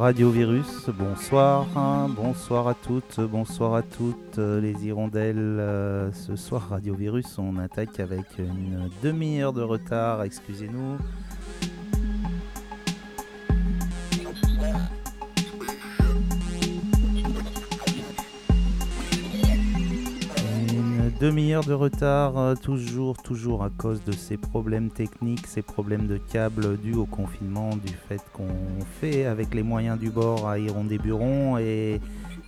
Radio Virus, bonsoir, bonsoir à toutes, bonsoir à toutes les hirondelles. Euh, ce soir, Radio Virus, on attaque avec une demi-heure de retard, excusez-nous. Demi-heure de retard, euh, toujours, toujours à cause de ces problèmes techniques, ces problèmes de câbles dus au confinement, du fait qu'on fait avec les moyens du bord à Hirondé-Buron et,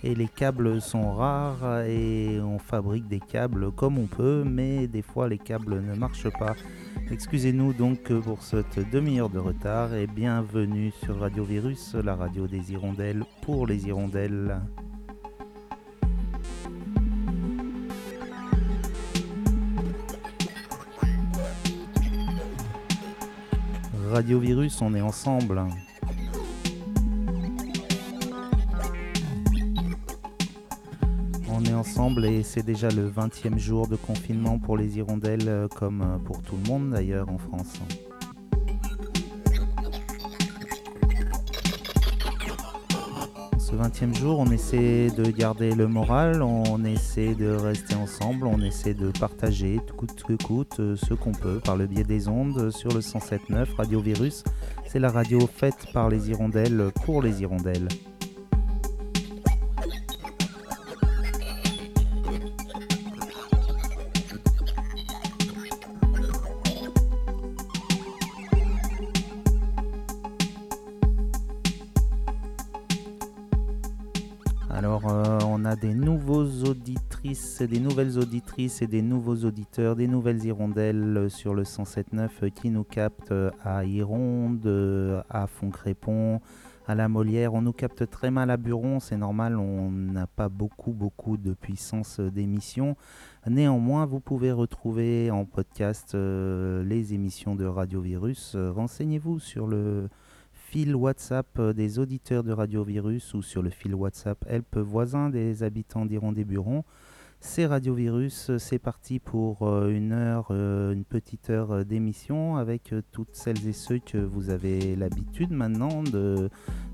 et les câbles sont rares et on fabrique des câbles comme on peut, mais des fois les câbles ne marchent pas. Excusez-nous donc pour cette demi-heure de retard et bienvenue sur Radio Virus, la radio des hirondelles pour les hirondelles. Radio Virus, on est ensemble. On est ensemble et c'est déjà le 20e jour de confinement pour les hirondelles, euh, comme euh, pour tout le monde d'ailleurs en France. 20e jour, on essaie de garder le moral, on essaie de rester ensemble, on essaie de partager tout coûte que coûte euh, ce qu'on peut par le biais des ondes sur le 107.9 Radio Virus. C'est la radio faite par les hirondelles pour les hirondelles. Auditrices, des nouvelles auditrices et des nouveaux auditeurs, des nouvelles hirondelles sur le 107.9 qui nous captent à Hironde, à Foncrépont, à la Molière. On nous capte très mal à Buron, c'est normal, on n'a pas beaucoup, beaucoup de puissance d'émission. Néanmoins, vous pouvez retrouver en podcast euh, les émissions de Radio Virus. Renseignez-vous sur le fil WhatsApp des auditeurs de Radio Virus ou sur le fil WhatsApp Help voisin des habitants d'Iron-des-Burons. C'est Radio Virus, c'est parti pour euh, une heure, euh, une petite heure d'émission avec toutes celles et ceux que vous avez l'habitude maintenant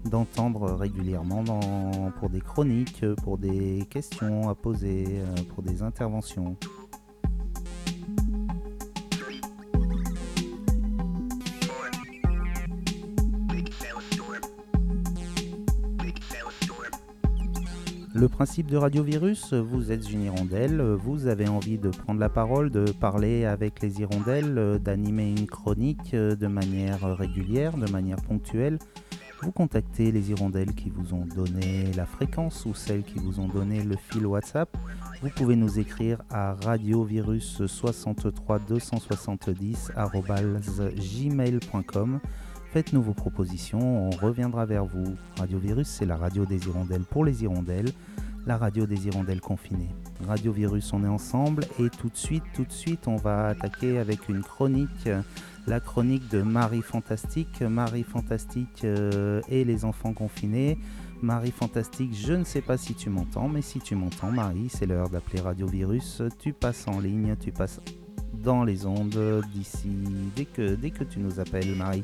d'entendre régulièrement pour des chroniques, pour des questions à poser, pour des interventions. Le principe de Radio Virus, vous êtes une hirondelle, vous avez envie de prendre la parole, de parler avec les hirondelles, d'animer une chronique de manière régulière, de manière ponctuelle. Vous contactez les hirondelles qui vous ont donné la fréquence ou celles qui vous ont donné le fil WhatsApp. Vous pouvez nous écrire à radiovirus 63 270 gmail.com. Faites-nous vos propositions, on reviendra vers vous. Radio Virus, c'est la radio des hirondelles pour les hirondelles, la radio des hirondelles confinées. Radio Virus, on est ensemble et tout de suite, tout de suite, on va attaquer avec une chronique, la chronique de Marie Fantastique. Marie Fantastique euh, et les enfants confinés. Marie Fantastique, je ne sais pas si tu m'entends, mais si tu m'entends, Marie, c'est l'heure d'appeler Radio Virus. Tu passes en ligne, tu passes dans les ondes d'ici, dès que, dès que tu nous appelles, Marie.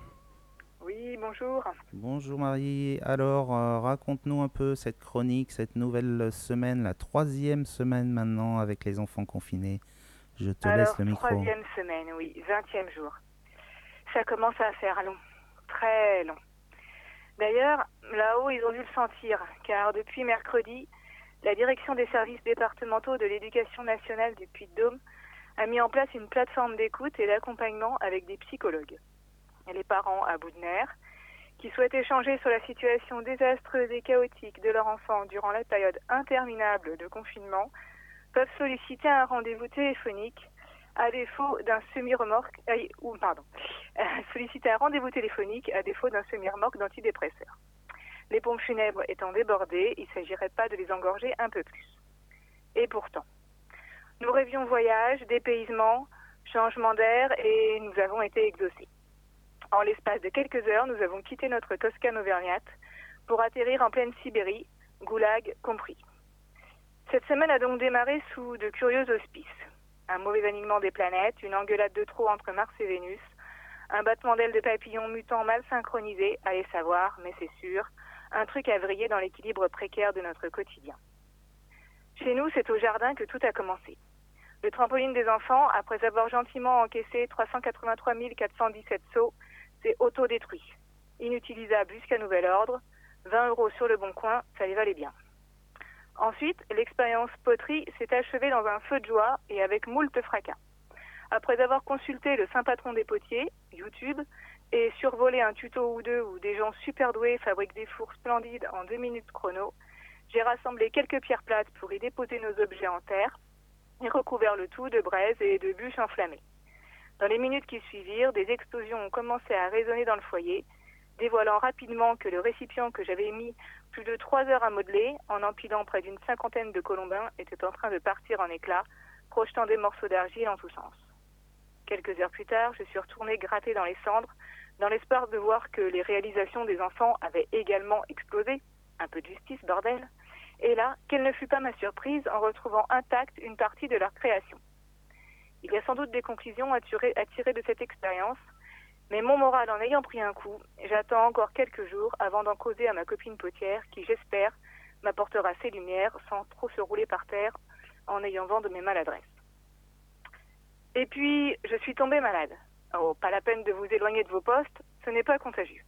Bonjour. Bonjour Marie. Alors, euh, raconte-nous un peu cette chronique, cette nouvelle semaine, la troisième semaine maintenant avec les enfants confinés. Je te laisse le micro. Troisième semaine, oui, vingtième jour. Ça commence à faire long, très long. D'ailleurs, là-haut, ils ont dû le sentir, car depuis mercredi, la direction des services départementaux de l'éducation nationale du Puy-de-Dôme a mis en place une plateforme d'écoute et d'accompagnement avec des psychologues. Les parents à bout de nerfs, qui souhaitent échanger sur la situation désastreuse et chaotique de leur enfant durant la période interminable de confinement, peuvent solliciter un rendez-vous téléphonique à défaut d'un semi-remorque, euh, ou pardon, solliciter un rendez-vous téléphonique à défaut d'un semi-remorque d'antidépresseurs. Les pompes funèbres étant débordées, il ne s'agirait pas de les engorger un peu plus. Et pourtant, nous rêvions voyage, dépaysement, changement d'air et nous avons été exaucés. En l'espace de quelques heures, nous avons quitté notre Toscane auvergnate pour atterrir en pleine Sibérie, goulag compris. Cette semaine a donc démarré sous de curieux auspices. Un mauvais alignement des planètes, une engueulade de trop entre Mars et Vénus, un battement d'ailes de papillons mutants mal synchronisé, allez savoir, mais c'est sûr, un truc à vriller dans l'équilibre précaire de notre quotidien. Chez nous, c'est au jardin que tout a commencé. Le trampoline des enfants, après avoir gentiment encaissé 383 417 sauts, s'est autodétruit. Inutilisable jusqu'à nouvel ordre, 20 euros sur le bon coin, ça les valait bien. Ensuite, l'expérience poterie s'est achevée dans un feu de joie et avec moult fracas. Après avoir consulté le saint patron des potiers, YouTube, et survolé un tuto ou deux où des gens super doués fabriquent des fours splendides en deux minutes chrono, j'ai rassemblé quelques pierres plates pour y déposer nos objets en terre et recouvert le tout de braises et de bûches enflammées. Dans les minutes qui suivirent, des explosions ont commencé à résonner dans le foyer, dévoilant rapidement que le récipient que j'avais mis plus de trois heures à modeler, en empilant près d'une cinquantaine de colombins, était en train de partir en éclats, projetant des morceaux d'argile en tous sens. Quelques heures plus tard, je suis retournée gratter dans les cendres, dans l'espoir de voir que les réalisations des enfants avaient également explosé. Un peu de justice, bordel. Et là, quelle ne fut pas ma surprise en retrouvant intacte une partie de leur création. Il y a sans doute des conclusions à tirer, de cette expérience, mais mon moral en ayant pris un coup, j'attends encore quelques jours avant d'en causer à ma copine potière qui, j'espère, m'apportera ses lumières sans trop se rouler par terre en ayant vent de mes maladresses. Et puis, je suis tombée malade. Oh, pas la peine de vous éloigner de vos postes, ce n'est pas contagieux.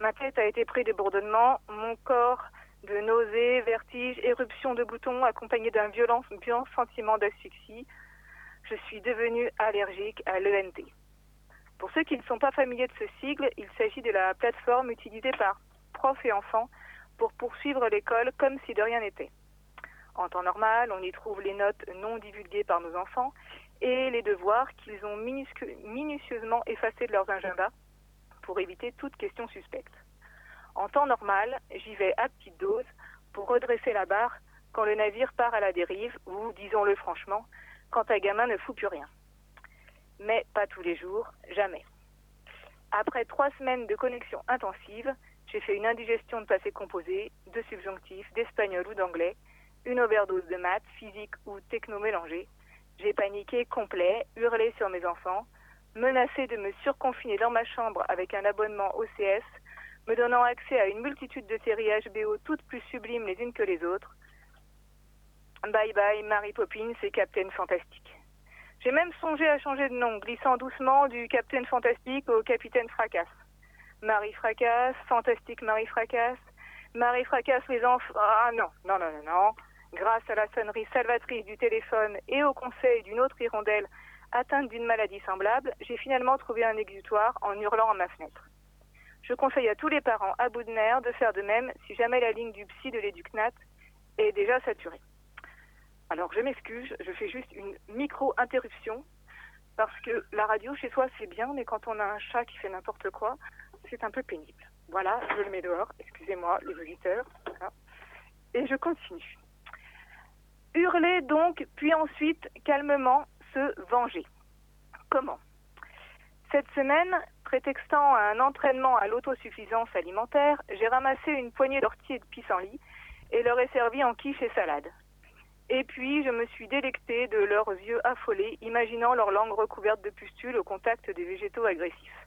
Ma tête a été prise de bourdonnements, mon corps de nausées, vertiges, éruptions de boutons accompagnés d'un violent sentiment d'asphyxie. Je suis devenue allergique à l'ENT. Pour ceux qui ne sont pas familiers de ce sigle, il s'agit de la plateforme utilisée par profs et enfants pour poursuivre l'école comme si de rien n'était. En temps normal, on y trouve les notes non divulguées par nos enfants et les devoirs qu'ils ont minutieusement effacés de leurs agendas pour éviter toute question suspecte. En temps normal, j'y vais à petite dose pour redresser la barre quand le navire part à la dérive ou, disons-le franchement, quand un gamin ne fout plus rien mais pas tous les jours, jamais. Après trois semaines de connexion intensive, j'ai fait une indigestion de passé composé, de subjonctifs, d'espagnol ou d'anglais, une overdose de maths, physique ou techno mélangé. J'ai paniqué complet, hurlé sur mes enfants, menacé de me surconfiner dans ma chambre avec un abonnement OCS, me donnant accès à une multitude de séries HBO toutes plus sublimes les unes que les autres. Bye bye Mary Poppins et Captain Fantastique. J'ai même songé à changer de nom, glissant doucement du Capitaine Fantastique au Capitaine Fracasse. Marie Fracasse, Fantastique Marie Fracasse, Marie Fracasse les enfants. Ah non, non, non, non, non. Grâce à la sonnerie salvatrice du téléphone et au conseil d'une autre hirondelle atteinte d'une maladie semblable, j'ai finalement trouvé un exutoire en hurlant à ma fenêtre. Je conseille à tous les parents à bout de nerfs de faire de même si jamais la ligne du psy de l'éducnat est déjà saturée. Alors je m'excuse, je fais juste une micro-interruption parce que la radio chez soi c'est bien, mais quand on a un chat qui fait n'importe quoi, c'est un peu pénible. Voilà, je le mets dehors, excusez-moi les auditeurs. Et je continue. Hurler donc, puis ensuite calmement se venger. Comment? Cette semaine, prétextant un entraînement à l'autosuffisance alimentaire, j'ai ramassé une poignée d'orties et de pissenlits et leur ai servi en quiche et salade. Et puis, je me suis délectée de leurs yeux affolés, imaginant leur langue recouverte de pustules au contact des végétaux agressifs.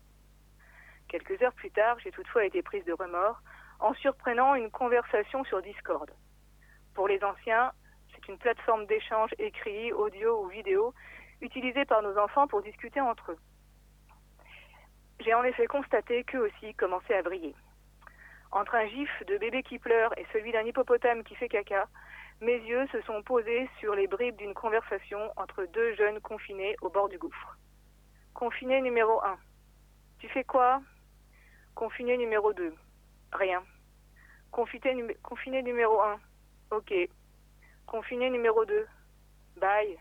Quelques heures plus tard, j'ai toutefois été prise de remords en surprenant une conversation sur Discord. Pour les anciens, c'est une plateforme d'échange écrit, audio ou vidéo utilisée par nos enfants pour discuter entre eux. J'ai en effet constaté qu'eux aussi commençaient à briller. Entre un gif de bébé qui pleure et celui d'un hippopotame qui fait caca, mes yeux se sont posés sur les bribes d'une conversation entre deux jeunes confinés au bord du gouffre. Confiné numéro 1. Tu fais quoi? Confiné numéro 2. Rien. Confiné, numéro 1. Ok. Confiné numéro 2. Bye.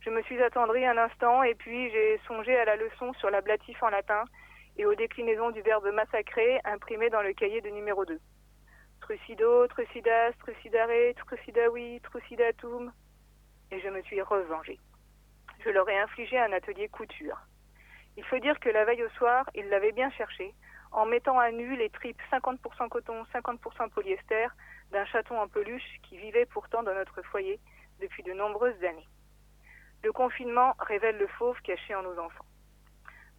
Je me suis attendrie un instant et puis j'ai songé à la leçon sur l'ablatif en latin et aux déclinaisons du verbe massacrer imprimé dans le cahier de numéro 2. Trucido, trucidas, trucidare, trucidawi, trucidatum. Et je me suis revengée. Je leur ai infligé un atelier couture. Il faut dire que la veille au soir, ils l'avaient bien cherché, en mettant à nu les tripes 50% coton, 50% polyester d'un chaton en peluche qui vivait pourtant dans notre foyer depuis de nombreuses années. Le confinement révèle le fauve caché en nos enfants.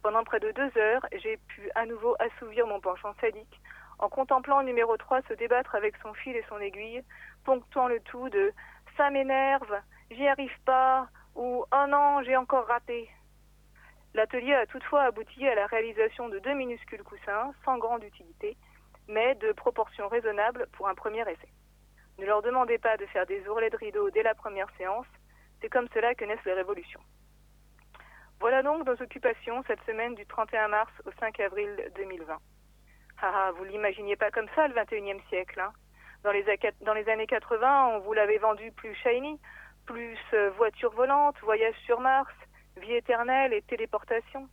Pendant près de deux heures, j'ai pu à nouveau assouvir mon penchant sadique en contemplant numéro 3 se débattre avec son fil et son aiguille, ponctuant le tout de Ça m'énerve, j'y arrive pas ou Oh non, j'ai encore raté. L'atelier a toutefois abouti à la réalisation de deux minuscules coussins, sans grande utilité, mais de proportions raisonnables pour un premier essai. Ne leur demandez pas de faire des ourlets de rideaux dès la première séance, c'est comme cela que naissent les révolutions. Voilà donc nos occupations cette semaine du 31 mars au 5 avril 2020. Ah, vous l'imaginiez pas comme ça le 21e siècle. Hein. Dans, les, dans les années 80, on vous l'avait vendu plus shiny, plus euh, voiture volante, voyage sur Mars, vie éternelle et téléportation.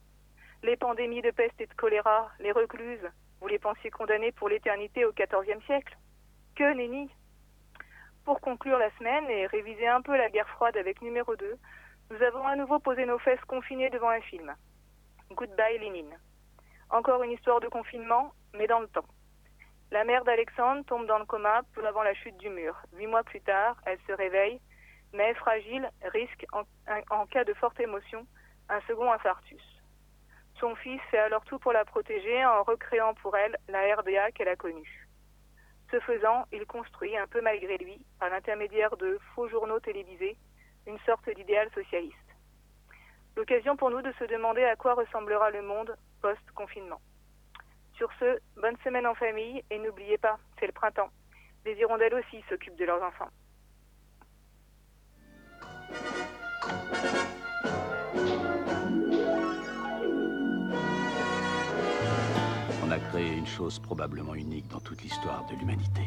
Les pandémies de peste et de choléra, les recluses, vous les pensiez condamnées pour l'éternité au XIVe siècle Que nenni Pour conclure la semaine et réviser un peu la guerre froide avec numéro 2, nous avons à nouveau posé nos fesses confinées devant un film. Goodbye Lénine. Encore une histoire de confinement, mais dans le temps. La mère d'Alexandre tombe dans le coma peu avant la chute du mur. Huit mois plus tard, elle se réveille, mais fragile, risque, en, cas de forte émotion, un second infarctus. Son fils fait alors tout pour la protéger en recréant pour elle la RDA qu'elle a connue. Ce faisant, il construit, un peu malgré lui, par l'intermédiaire de faux journaux télévisés, une sorte d'idéal socialiste. L'occasion pour nous de se demander à quoi ressemblera le monde post-confinement. Sur ce, bonne semaine en famille et n'oubliez pas, c'est le printemps. Les hirondelles aussi s'occupent de leurs enfants. On a créé une chose probablement unique dans toute l'histoire de l'humanité.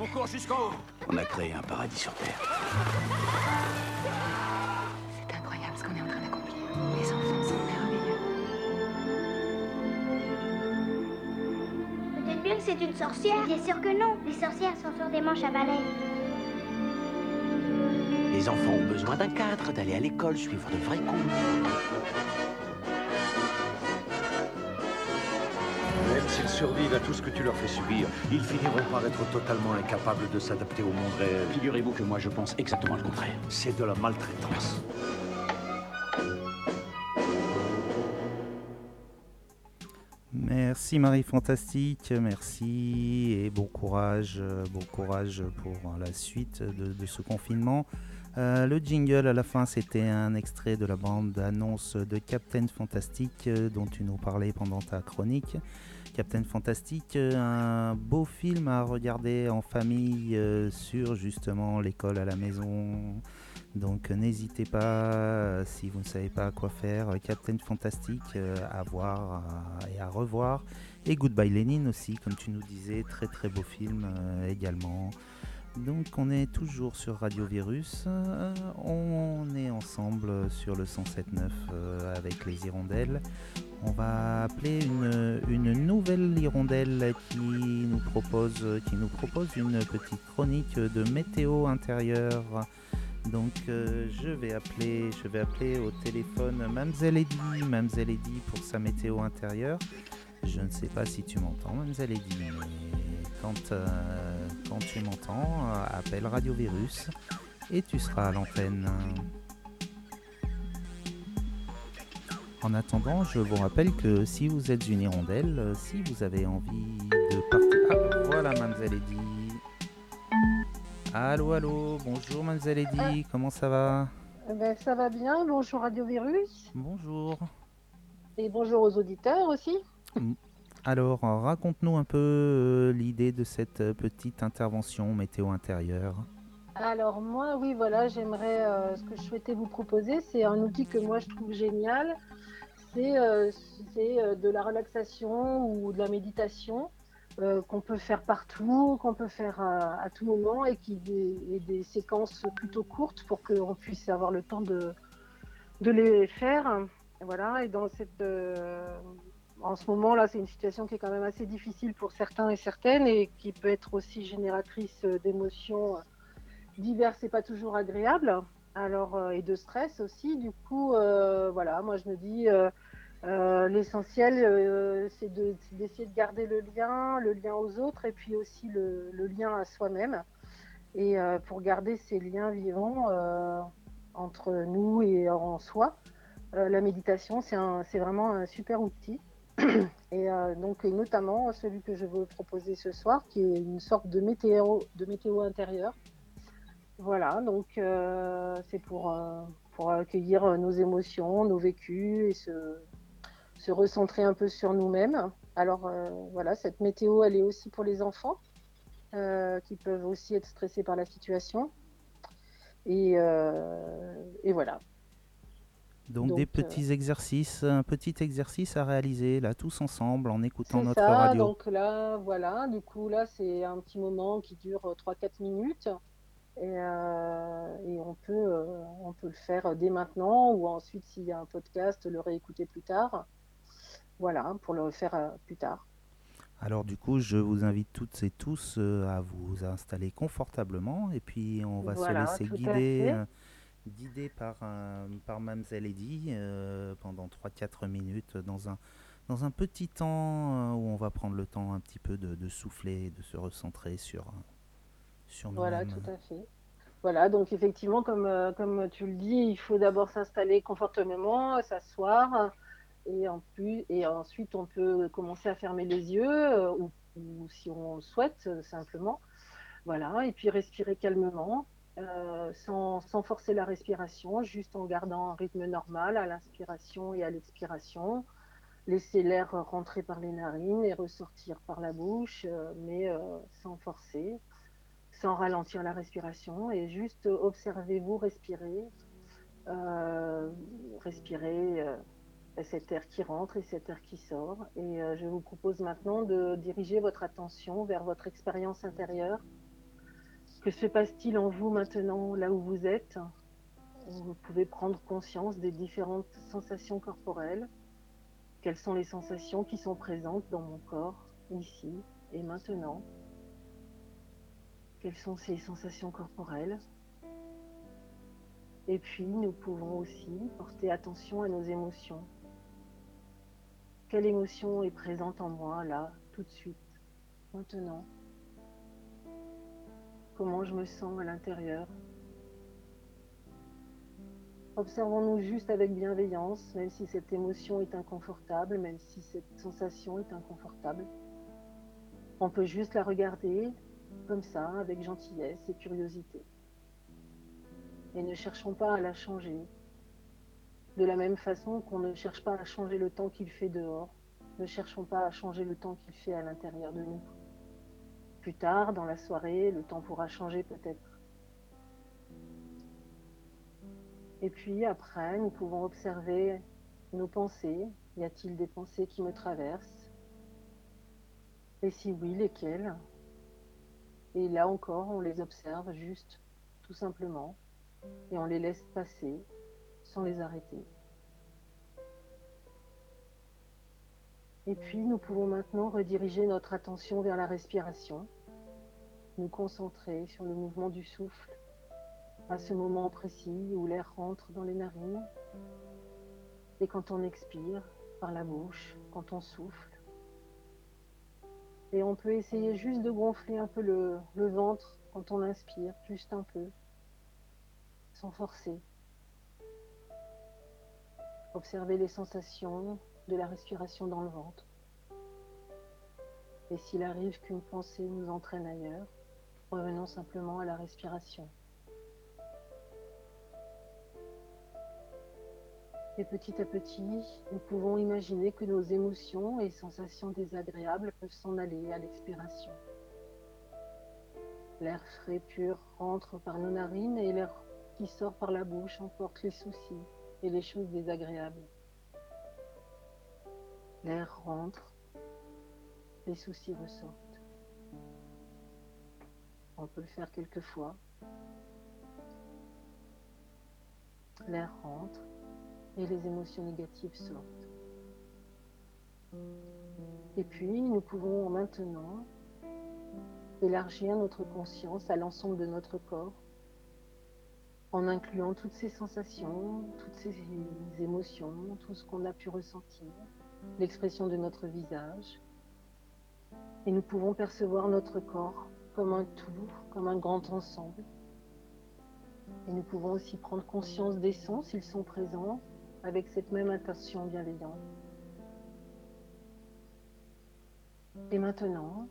On court jusqu'en haut On a créé un paradis sur Terre. C'est une sorcière. Bien sûr que non. Les sorcières sont sur des manches à balai. Les enfants ont besoin d'un cadre, d'aller à l'école, suivre de vrais cours. Même s'ils survivent à tout ce que tu leur fais subir, ils finiront par être totalement incapables de s'adapter au monde réel. Figurez-vous que moi je pense exactement le contraire. C'est de la maltraitance. Merci Marie Fantastique, merci et bon courage, bon courage pour la suite de, ce confinement. Euh, le jingle à la fin, c'était un extrait de la bande annonce de Captain Fantastic euh, dont tu nous parlais pendant ta chronique. Captain Fantastic, euh, un beau film à regarder en famille sur justement l'école à la maison. Donc n'hésitez pas, si vous ne savez pas quoi faire, Captain Fantastic à voir et à revoir. Et Goodbye Lenin aussi, comme tu nous disais, très très beau film également. Donc on est toujours sur Radio Virus, euh, on est ensemble sur le 107.9 euh, avec les hirondelles. On va appeler une, nouvelle hirondelle qui nous, propose, qui nous propose une petite chronique de météo intérieure. Donc euh, je, vais appeler, je vais appeler au téléphone Mamselle Eddy, Mamselle Eddy pour sa météo intérieure. Je ne sais pas si tu m'entends Mamselle Eddy, mais quand quand tu m'entends, euh, appelle Radio Virus et tu seras à l'antenne. En attendant, je vous rappelle que si vous êtes une hirondelle, euh, si vous avez envie de partir... Ah, voilà, Mademoiselle Eddy. Allô, allô, bonjour Eddy, ah. comment ça va? eh ben, Ça va bien, bonjour Radio Virus. Bonjour. Et bonjour aux auditeurs aussi. Alors, raconte-nous un peu euh, l'idée de cette euh, petite intervention météo intérieure. Alors moi, oui, voilà, j'aimerais, euh, ce que je souhaitais vous proposer, c'est un outil que moi je trouve génial. C'est de la relaxation ou de la méditation qu'on peut faire partout, qu'on peut faire à, à, tout moment et qui est des séquences plutôt courtes pour qu'on puisse avoir le temps de, de les faire. Voilà, et dans cette, euh, en ce moment là, c'est une situation qui est quand même assez difficile pour certains et certaines et qui peut être aussi génératrice d'émotions diverses et pas toujours agréables. Alors et de stress aussi. Du coup, voilà, moi je me dis. L'essentiel, c'est d'essayer de, garder le lien, le lien aux autres et puis aussi le, lien à soi-même. Et pour garder ces liens vivants, entre nous et en soi. Euh, la méditation, c'est vraiment un super outil. Et euh, donc, notamment celui que je veux proposer ce soir, qui est une sorte de météo, de météo intérieur. Voilà, donc euh, c'est pour, pour accueillir nos émotions, nos vécus et se, se recentrer un peu sur nous-mêmes. Alors voilà, cette météo, elle est aussi pour les enfants qui peuvent aussi être stressés par la situation. Euh, et, voilà. Donc, des euh, petits exercices, un petit exercice à réaliser là tous ensemble en écoutant notre ça, radio. Donc là, voilà, du coup là c'est un petit moment qui dure 3-4 minutes et, euh, et, on, peut, on peut le faire dès maintenant ou ensuite s'il y a un podcast, le réécouter plus tard. Voilà, pour le faire plus tard. Alors du coup, je vous invite toutes et tous euh, à vous installer confortablement et puis on va se laisser guider, euh, guider par, par Mamselle Eddy euh, pendant 3-4 minutes dans un, dans un petit temps où on va prendre le temps un petit peu de, souffler et de se recentrer sur, sur nous Voilà, tout à fait. Voilà, donc effectivement, comme, comme tu le dis, il faut d'abord s'installer confortablement, s'asseoir et, ensuite, on peut commencer à fermer les yeux, euh, ou, si on souhaite, euh, simplement. Voilà, et puis respirer calmement, euh, sans, sans, forcer la respiration, juste en gardant un rythme normal à l'inspiration et à l'expiration. Laisser l'air rentrer par les narines et ressortir par la bouche, mais sans forcer, sans ralentir la respiration. Et juste observez-vous respirer. respirer cet air qui rentre et cet air qui sort. Et euh, je vous propose maintenant de diriger votre attention vers votre expérience intérieure. Que se passe-t-il en vous maintenant, là où vous êtes? Vous pouvez prendre conscience des différentes sensations corporelles. Quelles sont les sensations qui sont présentes dans mon corps, ici et maintenant? Quelles sont ces sensations corporelles? Et puis, nous pouvons aussi porter attention à nos émotions. Quelle émotion est présente en moi là, tout de suite, maintenant Comment je me sens à l'intérieur Observons-nous juste avec bienveillance, même si cette émotion est inconfortable, même si cette sensation est inconfortable. On peut juste la regarder comme ça, avec gentillesse et curiosité. Et ne cherchons pas à la changer, de la même façon qu'on ne cherche pas à changer le temps qu'il fait dehors, ne cherchons pas à changer le temps qu'il fait à l'intérieur de nous. Plus tard, dans la soirée, le temps pourra changer peut-être. Et puis après, nous pouvons observer nos pensées. Y a-t-il des pensées qui me traversent? Et si oui, lesquelles? Et là encore, on les observe juste, tout simplement, et on les laisse passer les arrêter. Et puis nous pouvons maintenant rediriger notre attention vers la respiration, nous concentrer sur le mouvement du souffle à ce moment précis où l'air rentre dans les narines et quand on expire par la bouche, quand on souffle. Et on peut essayer juste de gonfler un peu le ventre quand on inspire, juste un peu, sans forcer. Observez les sensations de la respiration dans le ventre. Et s'il arrive qu'une pensée nous entraîne ailleurs, revenons simplement à la respiration. Et petit à petit, nous pouvons imaginer que nos émotions et sensations désagréables peuvent s'en aller à l'expiration. L'air frais pur rentre par nos narines et l'air qui sort par la bouche emporte les soucis, et les choses désagréables. L'air rentre, les soucis ressortent. On peut le faire quelques fois. L'air rentre, et les émotions négatives sortent. Et puis, nous pouvons maintenant élargir notre conscience à l'ensemble de notre corps en incluant toutes ces sensations, toutes ces émotions, tout ce qu'on a pu ressentir, l'expression de notre visage. Et nous pouvons percevoir notre corps comme un tout, comme un grand ensemble. Et nous pouvons aussi prendre conscience des sons s'ils sont présents avec cette même intention bienveillante. Et maintenant,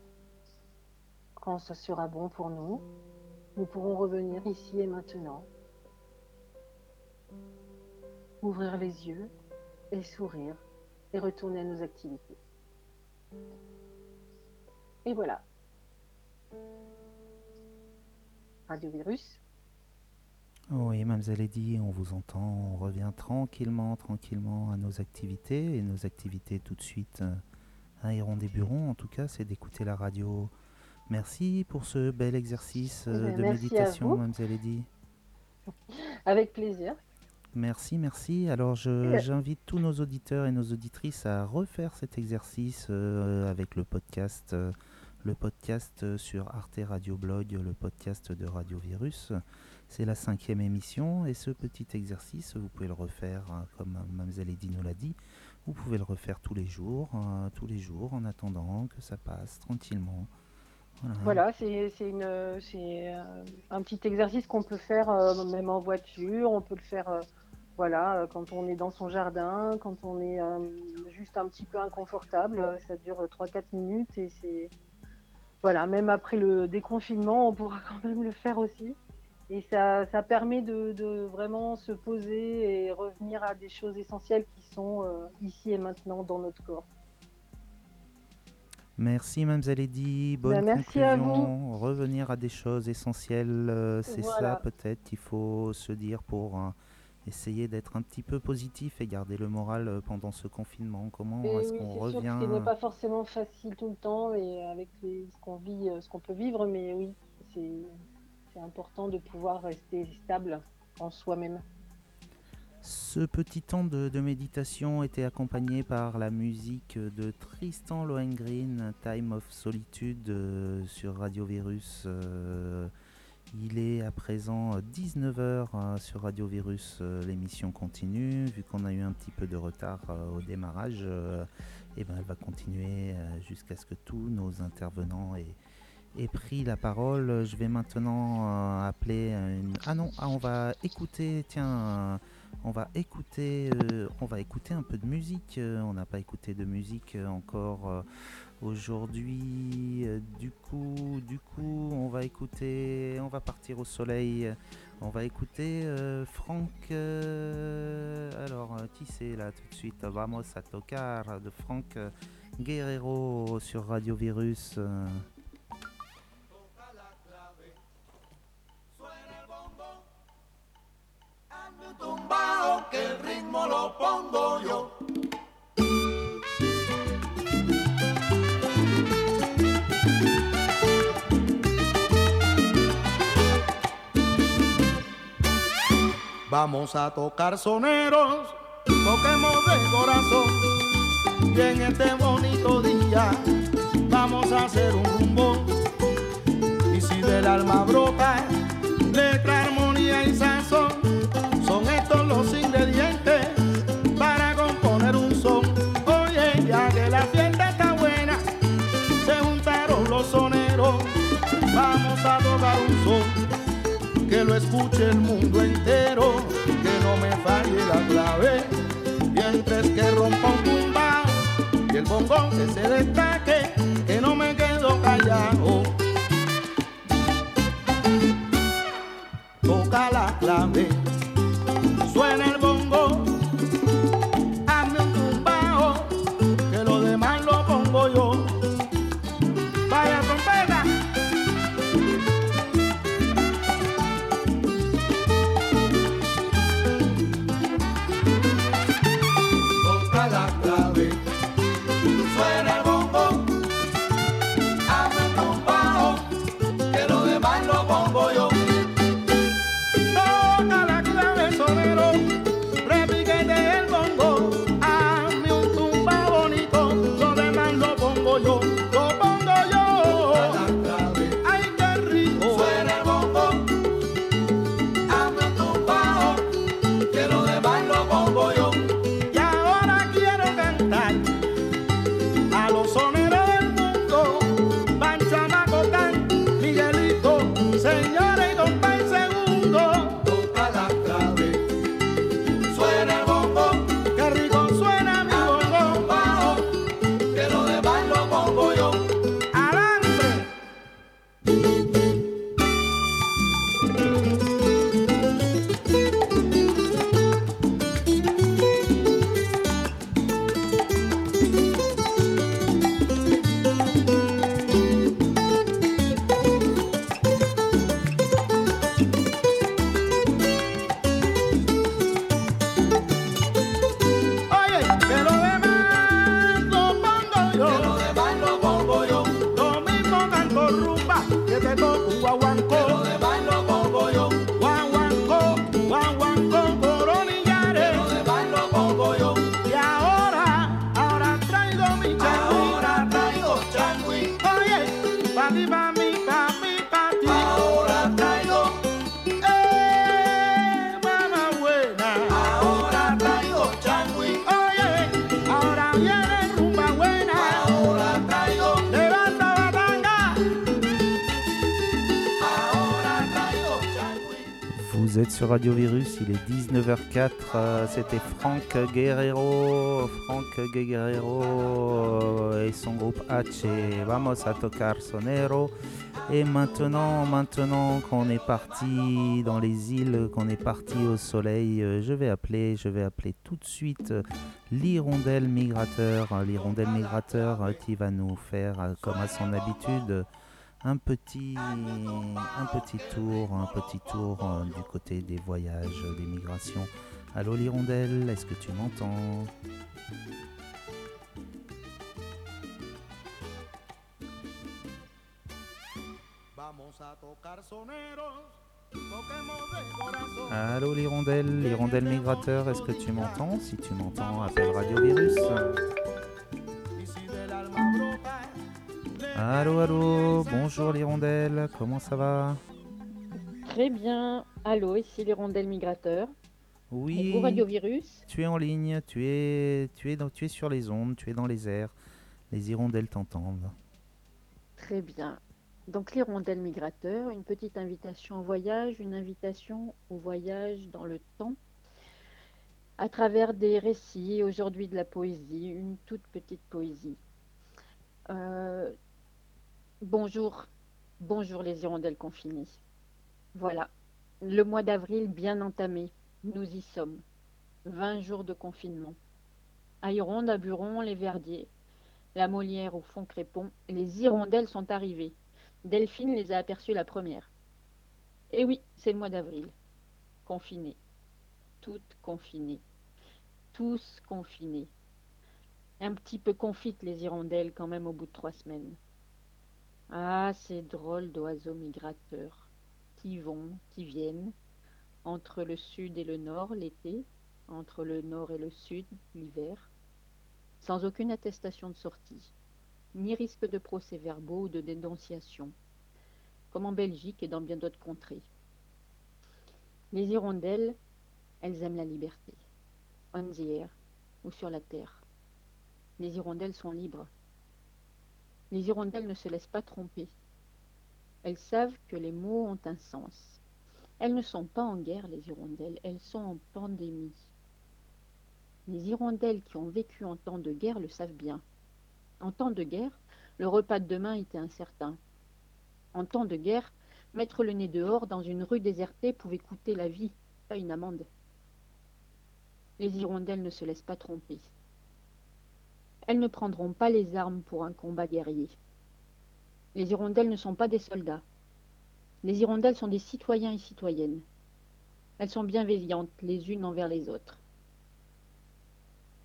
quand ce sera bon pour nous, nous pourrons revenir ici et maintenant, ouvrir les yeux et sourire et retourner à nos activités. Et voilà. Radio Virus. Oui, Mademoiselle Eddy, on vous entend, on revient tranquillement, tranquillement à nos activités. Et nos activités tout de suite euh, à Héron des Burons, en tout cas, c'est d'écouter la radio. Merci pour ce bel exercice euh, Eh bien, de merci à méditation. Mademoiselle Eddy. Avec plaisir. Merci, merci. Alors, Ouais. j'invite tous nos auditeurs et nos auditrices à refaire cet exercice euh, avec le podcast, euh, le podcast euh, sur Arte Radio Blog, le podcast de Radio Virus. C'est la cinquième émission et ce petit exercice, vous pouvez le refaire, euh, comme Mademoiselle Eddy nous l'a dit, vous pouvez le refaire tous les jours, euh, tous les jours, en attendant que ça passe tranquillement. Voilà. Voilà, c'est euh, un petit exercice qu'on peut faire euh, même en voiture, on peut le faire euh, voilà, euh, quand on est dans son jardin, quand on est euh, juste un petit peu inconfortable, euh, ça dure 3-4 minutes et c'est voilà, même après le déconfinement, on pourra quand même le faire aussi. Et ça, ça permet de, de vraiment se poser et revenir à des choses essentielles qui sont euh, ici et maintenant dans notre corps. Merci Mademoiselle Eddy, bonne Ben, merci à conclusion. Revenir à des choses essentielles, euh, c'est Voilà. ça peut-être qu'il faut se dire pour euh, essayer d'être un petit peu positif et garder le moral euh, pendant ce confinement. Comment est-ce oui, qu'on que revient ce n'est pas forcément facile tout le temps et avec les- ce qu'on vit, euh, ce qu'on peut vivre, mais oui, c'est c'est important de pouvoir rester stable en soi-même. Ce petit temps de, de méditation était accompagné par la musique de Tristan Lohengrin, Time of Solitude euh, sur Radio Virus. euh, il est à présent 19h sur Radio Virus, euh, l'émission continue. Vu qu'on a eu un petit peu de retard euh, au démarrage, euh, eh ben, elle va continuer euh, jusqu'à ce que tous nos intervenants aient, pris la parole. Je vais maintenant euh, appeler une... Ah non, ah, on va écouter, tiens... euh, on va écouter, euh, on va écouter un peu de musique. euh, on n'a pas écouté de musique euh, encore euh, aujourd'hui. euh, du coup, du coup, on va écouter, on va partir au soleil. On va écouter euh, Franck. euh, alors, qui c'est là tout de suite? Vamos a tocar de Franck Guerrero sur Radio Virus. Vamos a tocar soneros, toquemos de corazón. Y en este bonito día vamos a hacer un rumbo. Y si del alma brota letra, escuche el mundo entero, que no me falle la clave. Mientras que rompa un tumbao y el bombón que se destaque, que no me quedo callado. Toca la clave, suena el est 19h04. euh, C'était Frank Guerrero, Frank Guerrero et son groupe H. Vamos a tocar sonero. Et maintenant, maintenant qu'on est parti dans les îles, qu'on est parti au soleil, euh, je vais appeler, je vais appeler tout de suite euh, l'hirondelle migrateur, euh, l'hirondelle migrateur qui va nous faire, comme à son habitude, un petit, un petit tour, un petit tour euh, du côté des voyages, euh, des migrations. Allô l'hirondelle, est-ce que tu m'entends? Allô l'hirondelle, l'hirondelle migrateur, est-ce que tu m'entends? Si tu m'entends, appelle Radio Virus. Allô, allô, bonjour l'hirondelle, comment ça va Très bien. Allô, ici l'hirondelle migrateur. Oui. Bonjour Radio Virus. Tu es en ligne, tu es, tu es, dans, tu es sur les ondes, tu es dans les airs. Les hirondelles t'entendent. Très bien. Donc l'hirondelle migrateur, une petite invitation au voyage, une invitation au voyage dans le temps, à travers des récits, aujourd'hui de la poésie, une toute petite poésie. Euh, bonjour, bonjour les hirondelles confinées. Voilà, le mois d'avril bien entamé, nous y sommes. 20 jours de confinement. À Hironde, à Buron, les Verdiers, la Molière au fond Crépon, les hirondelles sont arrivées. Delphine les a aperçues la première. Et oui, c'est le mois d'avril. Confinés. Toutes confinées. Tous confinés. Un petit peu confites les hirondelles quand même au bout de trois semaines. Ah, ces drôles d'oiseaux migrateurs qui vont, qui viennent, entre le sud et le nord l'été, entre le nord et le sud l'hiver, sans aucune attestation de sortie, ni risque de procès-verbaux ou de dénonciation, comme en Belgique et dans bien d'autres contrées. Les hirondelles, elles aiment la liberté, on the ou sur la terre. Les hirondelles sont libres. Les hirondelles ne se laissent pas tromper. Elles savent que les mots ont un sens. Elles ne sont pas en guerre, les hirondelles, elles sont en pandémie. Les hirondelles qui ont vécu en temps de guerre le savent bien. En temps de guerre, le repas de demain était incertain. En temps de guerre, mettre le nez dehors dans une rue désertée pouvait coûter la vie, pas une amende. Les hirondelles ne se laissent pas tromper. Elles ne prendront pas les armes pour un combat guerrier. Les hirondelles ne sont pas des soldats. Les hirondelles sont des citoyens et citoyennes. Elles sont bienveillantes les unes envers les autres.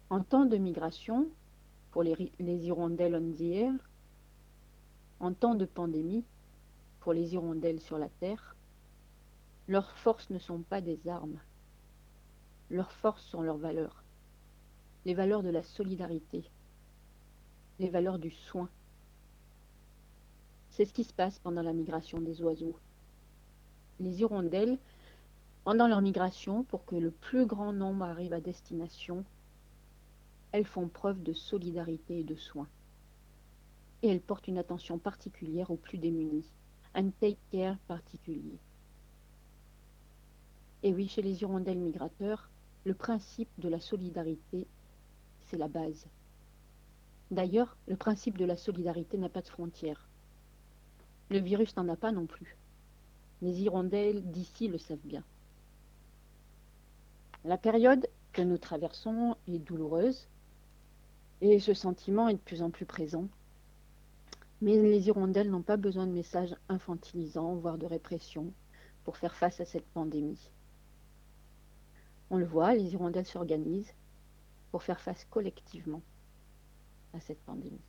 En temps de migration, pour les, hirondelles on the air, en temps de pandémie, pour les hirondelles sur la terre, leurs forces ne sont pas des armes. Leurs forces sont leurs valeurs. Les valeurs de la solidarité. Les valeurs du soin. C'est ce qui se passe pendant la migration des oiseaux. Les hirondelles, pendant leur migration, pour que le plus grand nombre arrive à destination, elles font preuve de solidarité et de soin. Et elles portent une attention particulière aux plus démunis, un take care particulier. Et oui, chez les hirondelles migrateurs, le principe de la solidarité, c'est la base. D'ailleurs, le principe de la solidarité n'a pas de frontières. Le virus n'en a pas non plus. Les hirondelles d'ici le savent bien. La période que nous traversons est douloureuse et ce sentiment est de plus en plus présent. Mais les hirondelles n'ont pas besoin de messages infantilisants, voire de répression, pour faire face à cette pandémie. On le voit, les hirondelles s'organisent pour faire face collectivement à cette pandémie.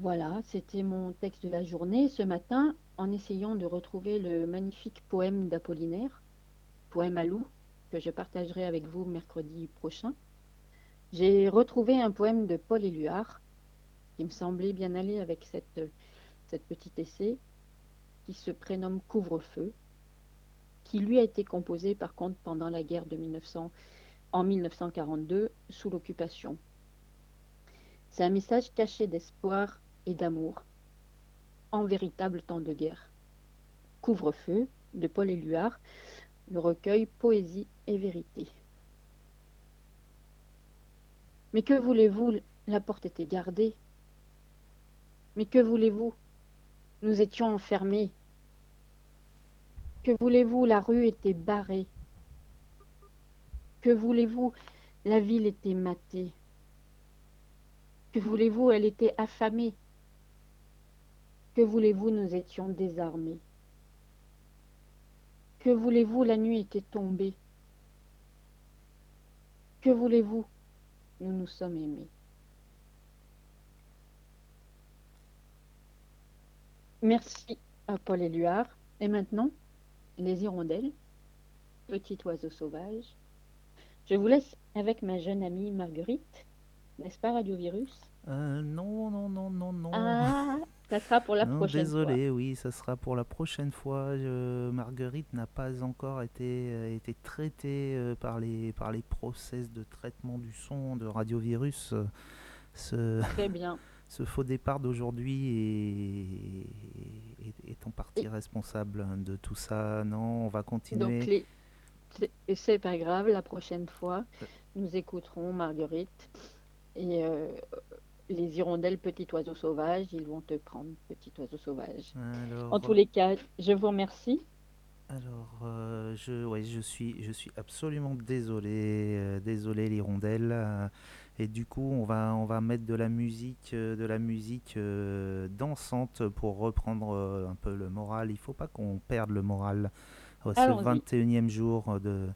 Voilà, c'était mon texte de la journée. Ce matin, en essayant de retrouver le magnifique poème d'Apollinaire, poème à loup, que je partagerai avec vous mercredi prochain, j'ai retrouvé un poème de Paul Éluard qui me semblait bien aller avec cette, cette petit essai qui se prénomme Couvre-feu, qui lui a été composé par contre pendant la guerre de 1900, en 1942 sous l'occupation. C'est un message caché d'espoir et d'amour en véritable temps de guerre. Couvre-feu de Paul Éluard, le recueil Poésie et vérité. Mais que voulez-vous? La porte était gardée. Mais que voulez-vous? Nous étions enfermés. Que voulez-vous? La rue était barrée. Que voulez-vous? La ville était matée. Que voulez-vous? Elle était affamée. Que voulez-vous? Nous étions désarmés. Que voulez-vous? La nuit était tombée. Que voulez-vous? Nous nous sommes aimés. Merci à Paul Éluard. Et maintenant, les hirondelles, petit oiseau sauvage. Je vous laisse avec ma jeune amie Marguerite. N'est-ce pas, Radiovirus? Euh, Non, non, non, non, non. Ah, ça sera pour la Non, prochaine désolé, fois. oui, ça sera pour la prochaine fois. Marguerite n'a pas encore été, euh, été traitée euh, par, les, par les process de traitement du son de radiovirus. Euh, Ce, Très bien. ce faux départ d'aujourd'hui est, est- est en partie responsable de tout ça. Non, on va continuer. Donc, les... c'est- et c'est pas grave, la prochaine fois, nous écouterons Marguerite et euh, les hirondelles Petit Oiseau Sauvage. Ils vont te prendre, Petit Oiseau Sauvage. Alors, En tous les cas, je vous remercie. Alors, euh, je, ouais, je suis, je suis absolument désolé, euh, désolé l'hirondelle. euh, et du coup, on va, on va mettre de la musique, de la musique dansante pour reprendre un peu le moral. Il faut pas qu'on perde le moral ce Allons-y. 21e jour de,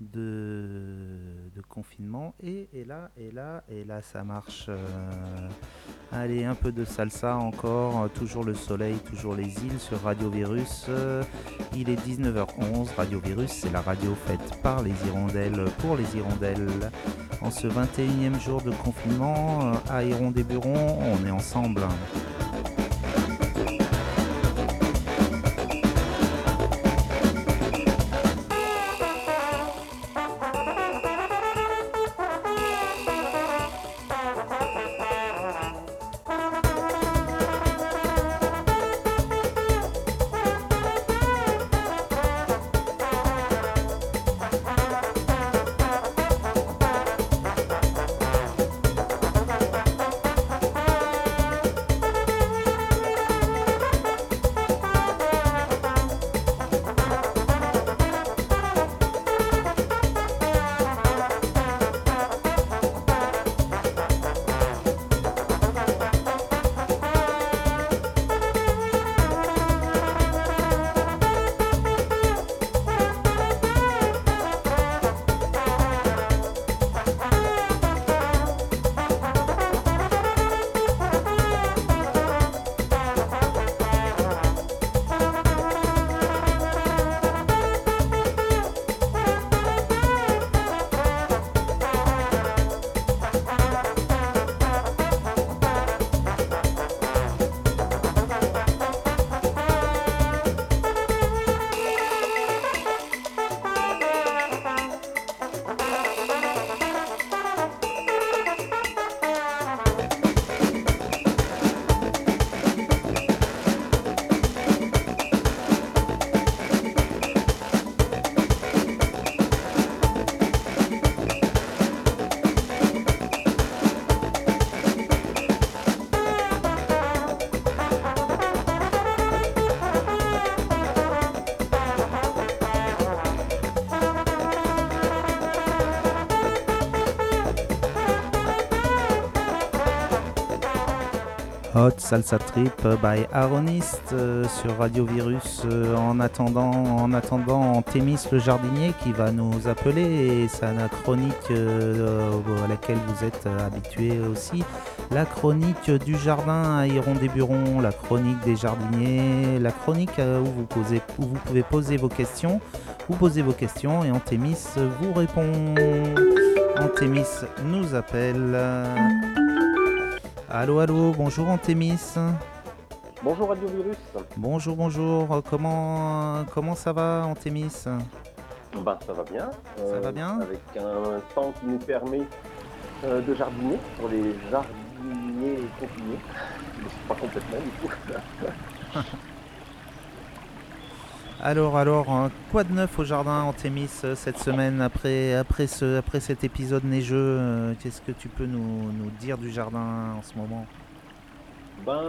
de, de confinement. Et, et là, et là, et là, ça marche. euh, Allez, un peu de salsa encore, euh, toujours le soleil, toujours les îles sur Radio Virus. Euh, il est 19h11, Radio Virus, c'est la radio faite par les hirondelles pour les hirondelles. En ce 21e jour de confinement, euh, à Héron-des-Burons, on est ensemble. Salsa Trip by Aronist euh, sur Radio Virus. Euh, en attendant, en attendant Thémis le jardinier qui va nous appeler et sa chronique euh, à laquelle vous êtes habitué aussi. La chronique du jardin à Iron des Burons, la chronique des jardiniers, la chronique où vous, où vous pouvez poser vos questions. Vous posez vos questions et Antémis vous répond. Antémis nous appelle. Allô, allô, bonjour Antémis. Bonjour Radio Virus. Bonjour, bonjour. Comment, comment ça va Antémis? Ben, ça va bien. Ça va bien? Avec un temps qui nous permet euh, de jardiner pour les jardiniers confinés. Pas complètement du coup. Alors, alors, hein, quoi de neuf au jardin Antémis euh, cette semaine après, après, ce, après cet épisode neigeux euh, Qu'est-ce que tu peux nous, nous, dire du jardin en ce moment? Ben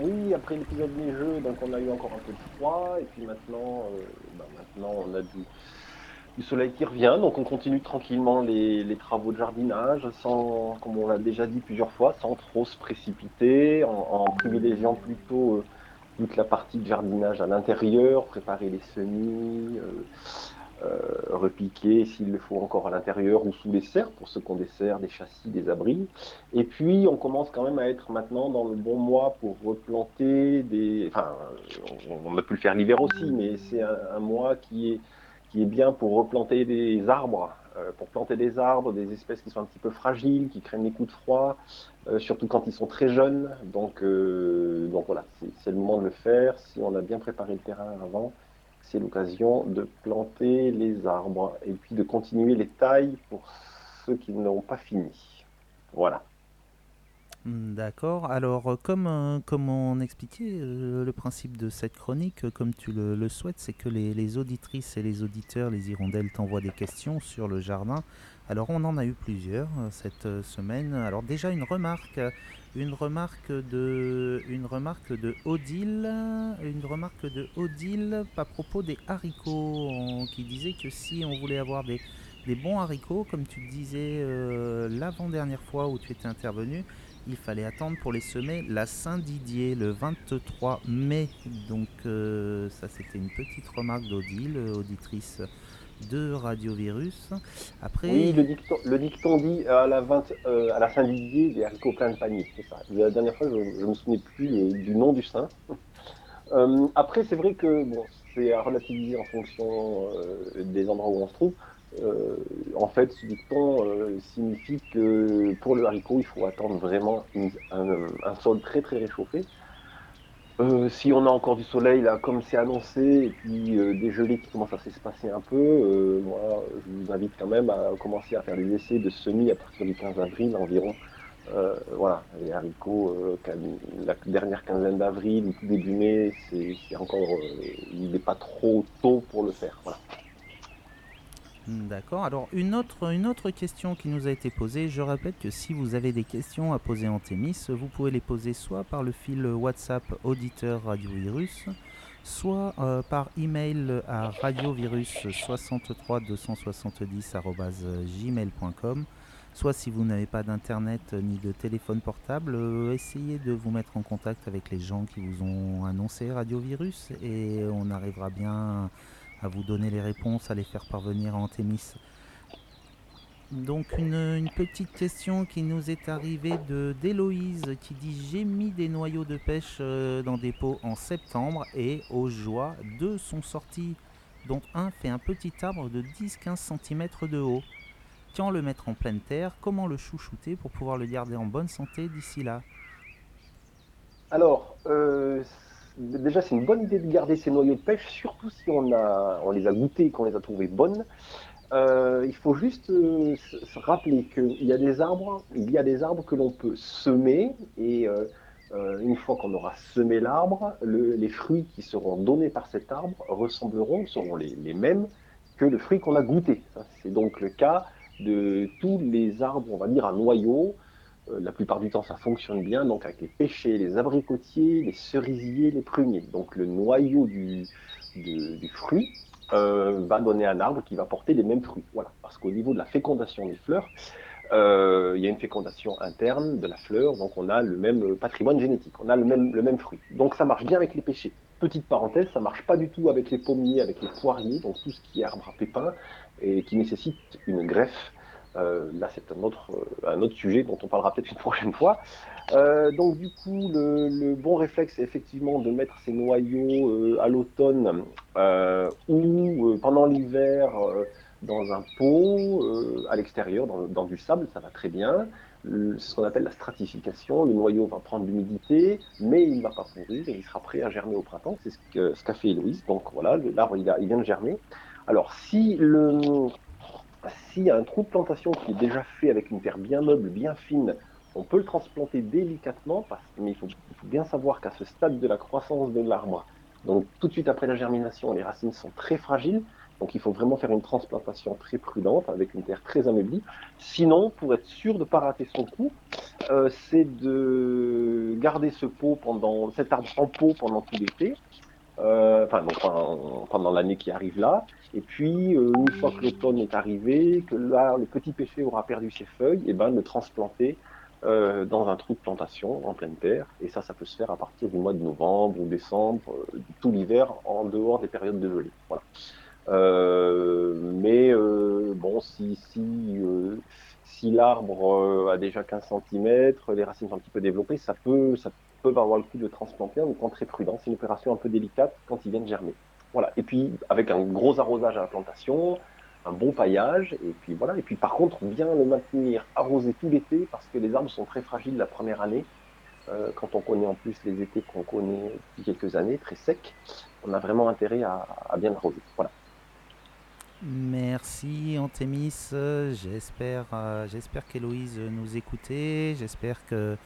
oui, après l'épisode neigeux, donc on a eu encore un peu de froid et puis maintenant, euh, ben, maintenant on a du, du, soleil qui revient, donc on continue tranquillement les, les travaux de jardinage sans, comme on l'a déjà dit plusieurs fois, sans trop se précipiter, en, en privilégiant plutôt toute la partie de jardinage à l'intérieur, préparer les semis, euh, euh, repiquer s'il le faut encore à l'intérieur ou sous les serres, pour ceux qui ont des châssis, des abris. Et puis on commence quand même à être maintenant dans le bon mois pour replanter des... Enfin, on, a pu le faire l'hiver aussi, mais c'est un, un, mois qui est, qui est bien pour replanter des arbres pour planter des arbres, des espèces qui sont un petit peu fragiles, qui craignent les coups de froid, euh, surtout quand ils sont très jeunes. Donc, euh, voilà, c'est le moment de le faire. Si on a bien préparé le terrain avant, c'est l'occasion de planter les arbres et puis de continuer les tailles pour ceux qui n'ont pas fini. Voilà. Hmm, d'accord. Alors, euh, comme, euh, on expliquait, euh, le principe de cette chronique, comme tu le, souhaites, c'est que les, auditrices et les auditeurs, les hirondelles, t'envoient des questions sur le jardin. Alors, on en a eu plusieurs cette semaine. Alors, déjà, une remarque. Une remarque de, Odile, une remarque de Odile à propos des haricots, qui disait que si on voulait avoir des, des bons haricots, comme tu disais l'avant-dernière fois où tu étais intervenu, il fallait attendre pour les semer la Saint-Didier le 23 mai. Donc euh, ça c'était une petite remarque d'Odile, auditrice de Radio Virus. Après... Oui, le dicton, dit à la, euh, à la Saint-Didier des haricots plein de panier, c'est ça. La dernière fois, je ne me souvenais plus euh, du nom du saint. après, c'est vrai que bon, c'est à relativiser en fonction des endroits où on se trouve. Euh, en fait, ce dicton euh, signifie que pour le haricot, il faut attendre vraiment un, sol très très réchauffé. Euh, si on a encore du soleil, là, comme c'est annoncé, et puis des gelées qui commencent à s'espacer un peu, moi, je vous invite quand même à commencer à faire des essais de semis à partir du 15 avril environ. voilà, les haricots, la dernière quinzaine d'avril, début mai, c'est encore, il n'est pas trop tôt pour le faire. D'accord. Alors une autre, question qui nous a été posée, je répète que si vous avez des questions à poser en Thémis, vous pouvez les poser soit par le fil WhatsApp auditeur Radio Virus, soit euh, par email à radiovirus 63 270 gmail.com soit si vous n'avez pas d'internet ni de téléphone portable, euh, essayez de vous mettre en contact avec les gens qui vous ont annoncé Radio Virus et on arrivera bien à vous donner les réponses, à les faire parvenir à Antémis. Donc une, petite question qui nous est arrivée de d'Héloïse qui dit j'ai mis des noyaux de pêche euh, dans des pots en septembre et aux joies deux sont sortis dont un fait un petit arbre de 10-15 cm de haut. Quand le mettre en pleine terre Comment le chouchouter pour pouvoir le garder en bonne santé d'ici là? Alors, euh, déjà, c'est une bonne idée de garder ces noyaux de pêche, surtout si on, les a goûtés et qu'on les a trouvés bonnes. Euh, il faut juste euh, se rappeler qu'il y a des arbres, il y a des arbres que l'on peut semer et euh, une fois qu'on aura semé l'arbre, les fruits qui seront donnés par cet arbre ressembleront, seront les, les mêmes que le fruit qu'on a goûté. C'est donc le cas de tous les arbres, on va dire à noyaux, la plupart du temps, ça fonctionne bien, donc avec les pêchers, les abricotiers, les cerisiers, les pruniers. Donc le noyau du, fruit euh, va donner un arbre qui va porter les mêmes fruits. Parce qu'au niveau de la fécondation des fleurs, euh, il y a une fécondation interne de la fleur, donc on a le même patrimoine génétique, on a le même, le même fruit. Donc ça marche bien avec les pêchers. Petite parenthèse, ça marche pas du tout avec les pommiers, avec les poiriers, donc tout ce qui est arbre à pépins et qui nécessite une greffe. Euh, là, c'est un autre, euh, un autre sujet dont on parlera peut-être une prochaine fois. Euh, donc du coup, le, bon réflexe, c'est effectivement de mettre ces noyaux à l'automne ou pendant l'hiver dans un pot à l'extérieur, dans, du sable, ça va très bien. C'est ce qu'on appelle la stratification. Le noyau va prendre l'humidité, mais il ne va pas pourrir et il sera prêt à germer au printemps. C'est ce qu'a fait Héloïse. Donc voilà, l'arbre il, il, vient de germer. Alors si le s'il y a un trou de plantation qui est déjà fait avec une terre bien noble, bien fine, on peut le transplanter délicatement, parce, mais il faut, bien savoir qu'à ce stade de la croissance de l'arbre, donc tout de suite après la germination, les racines sont très fragiles, donc il faut vraiment faire une transplantation très prudente, avec une terre très ameublie. Sinon, pour être sûr de ne pas rater son coup, euh, c'est de garder ce pot pendant, cet arbre en pot pendant tout l'été, euh, enfin donc, pendant l'année qui arrive là, et puis, euh, une fois que l'automne est arrivé, que là, le petit pêcher aura perdu ses feuilles, et ben, le transplanter euh, dans un trou de plantation en pleine terre. Et ça, ça peut se faire à partir du mois de novembre ou décembre, euh, tout l'hiver, en dehors des périodes de gelée. Voilà. Euh, mais euh, bon, si, si, si l'arbre a déjà 15 cm, les racines sont un petit peu développées, ça peut, ça peut avoir le coup de transplanter en étant très prudent. C'est une opération un peu délicate quand ils viennent germer. Voilà. Et puis, avec un gros arrosage à la plantation, un bon paillage, et puis voilà. Et puis, par contre, bien le maintenir arrosé tout l'été, parce que les arbres sont très fragiles la première année. Euh, quand on connaît en plus les étés qu'on connaît depuis quelques années, très secs, on a vraiment intérêt à, bien arroser. Voilà. Merci Antémis, j'espère euh, j'espère qu'Héloïse nous écoutait, j'espère que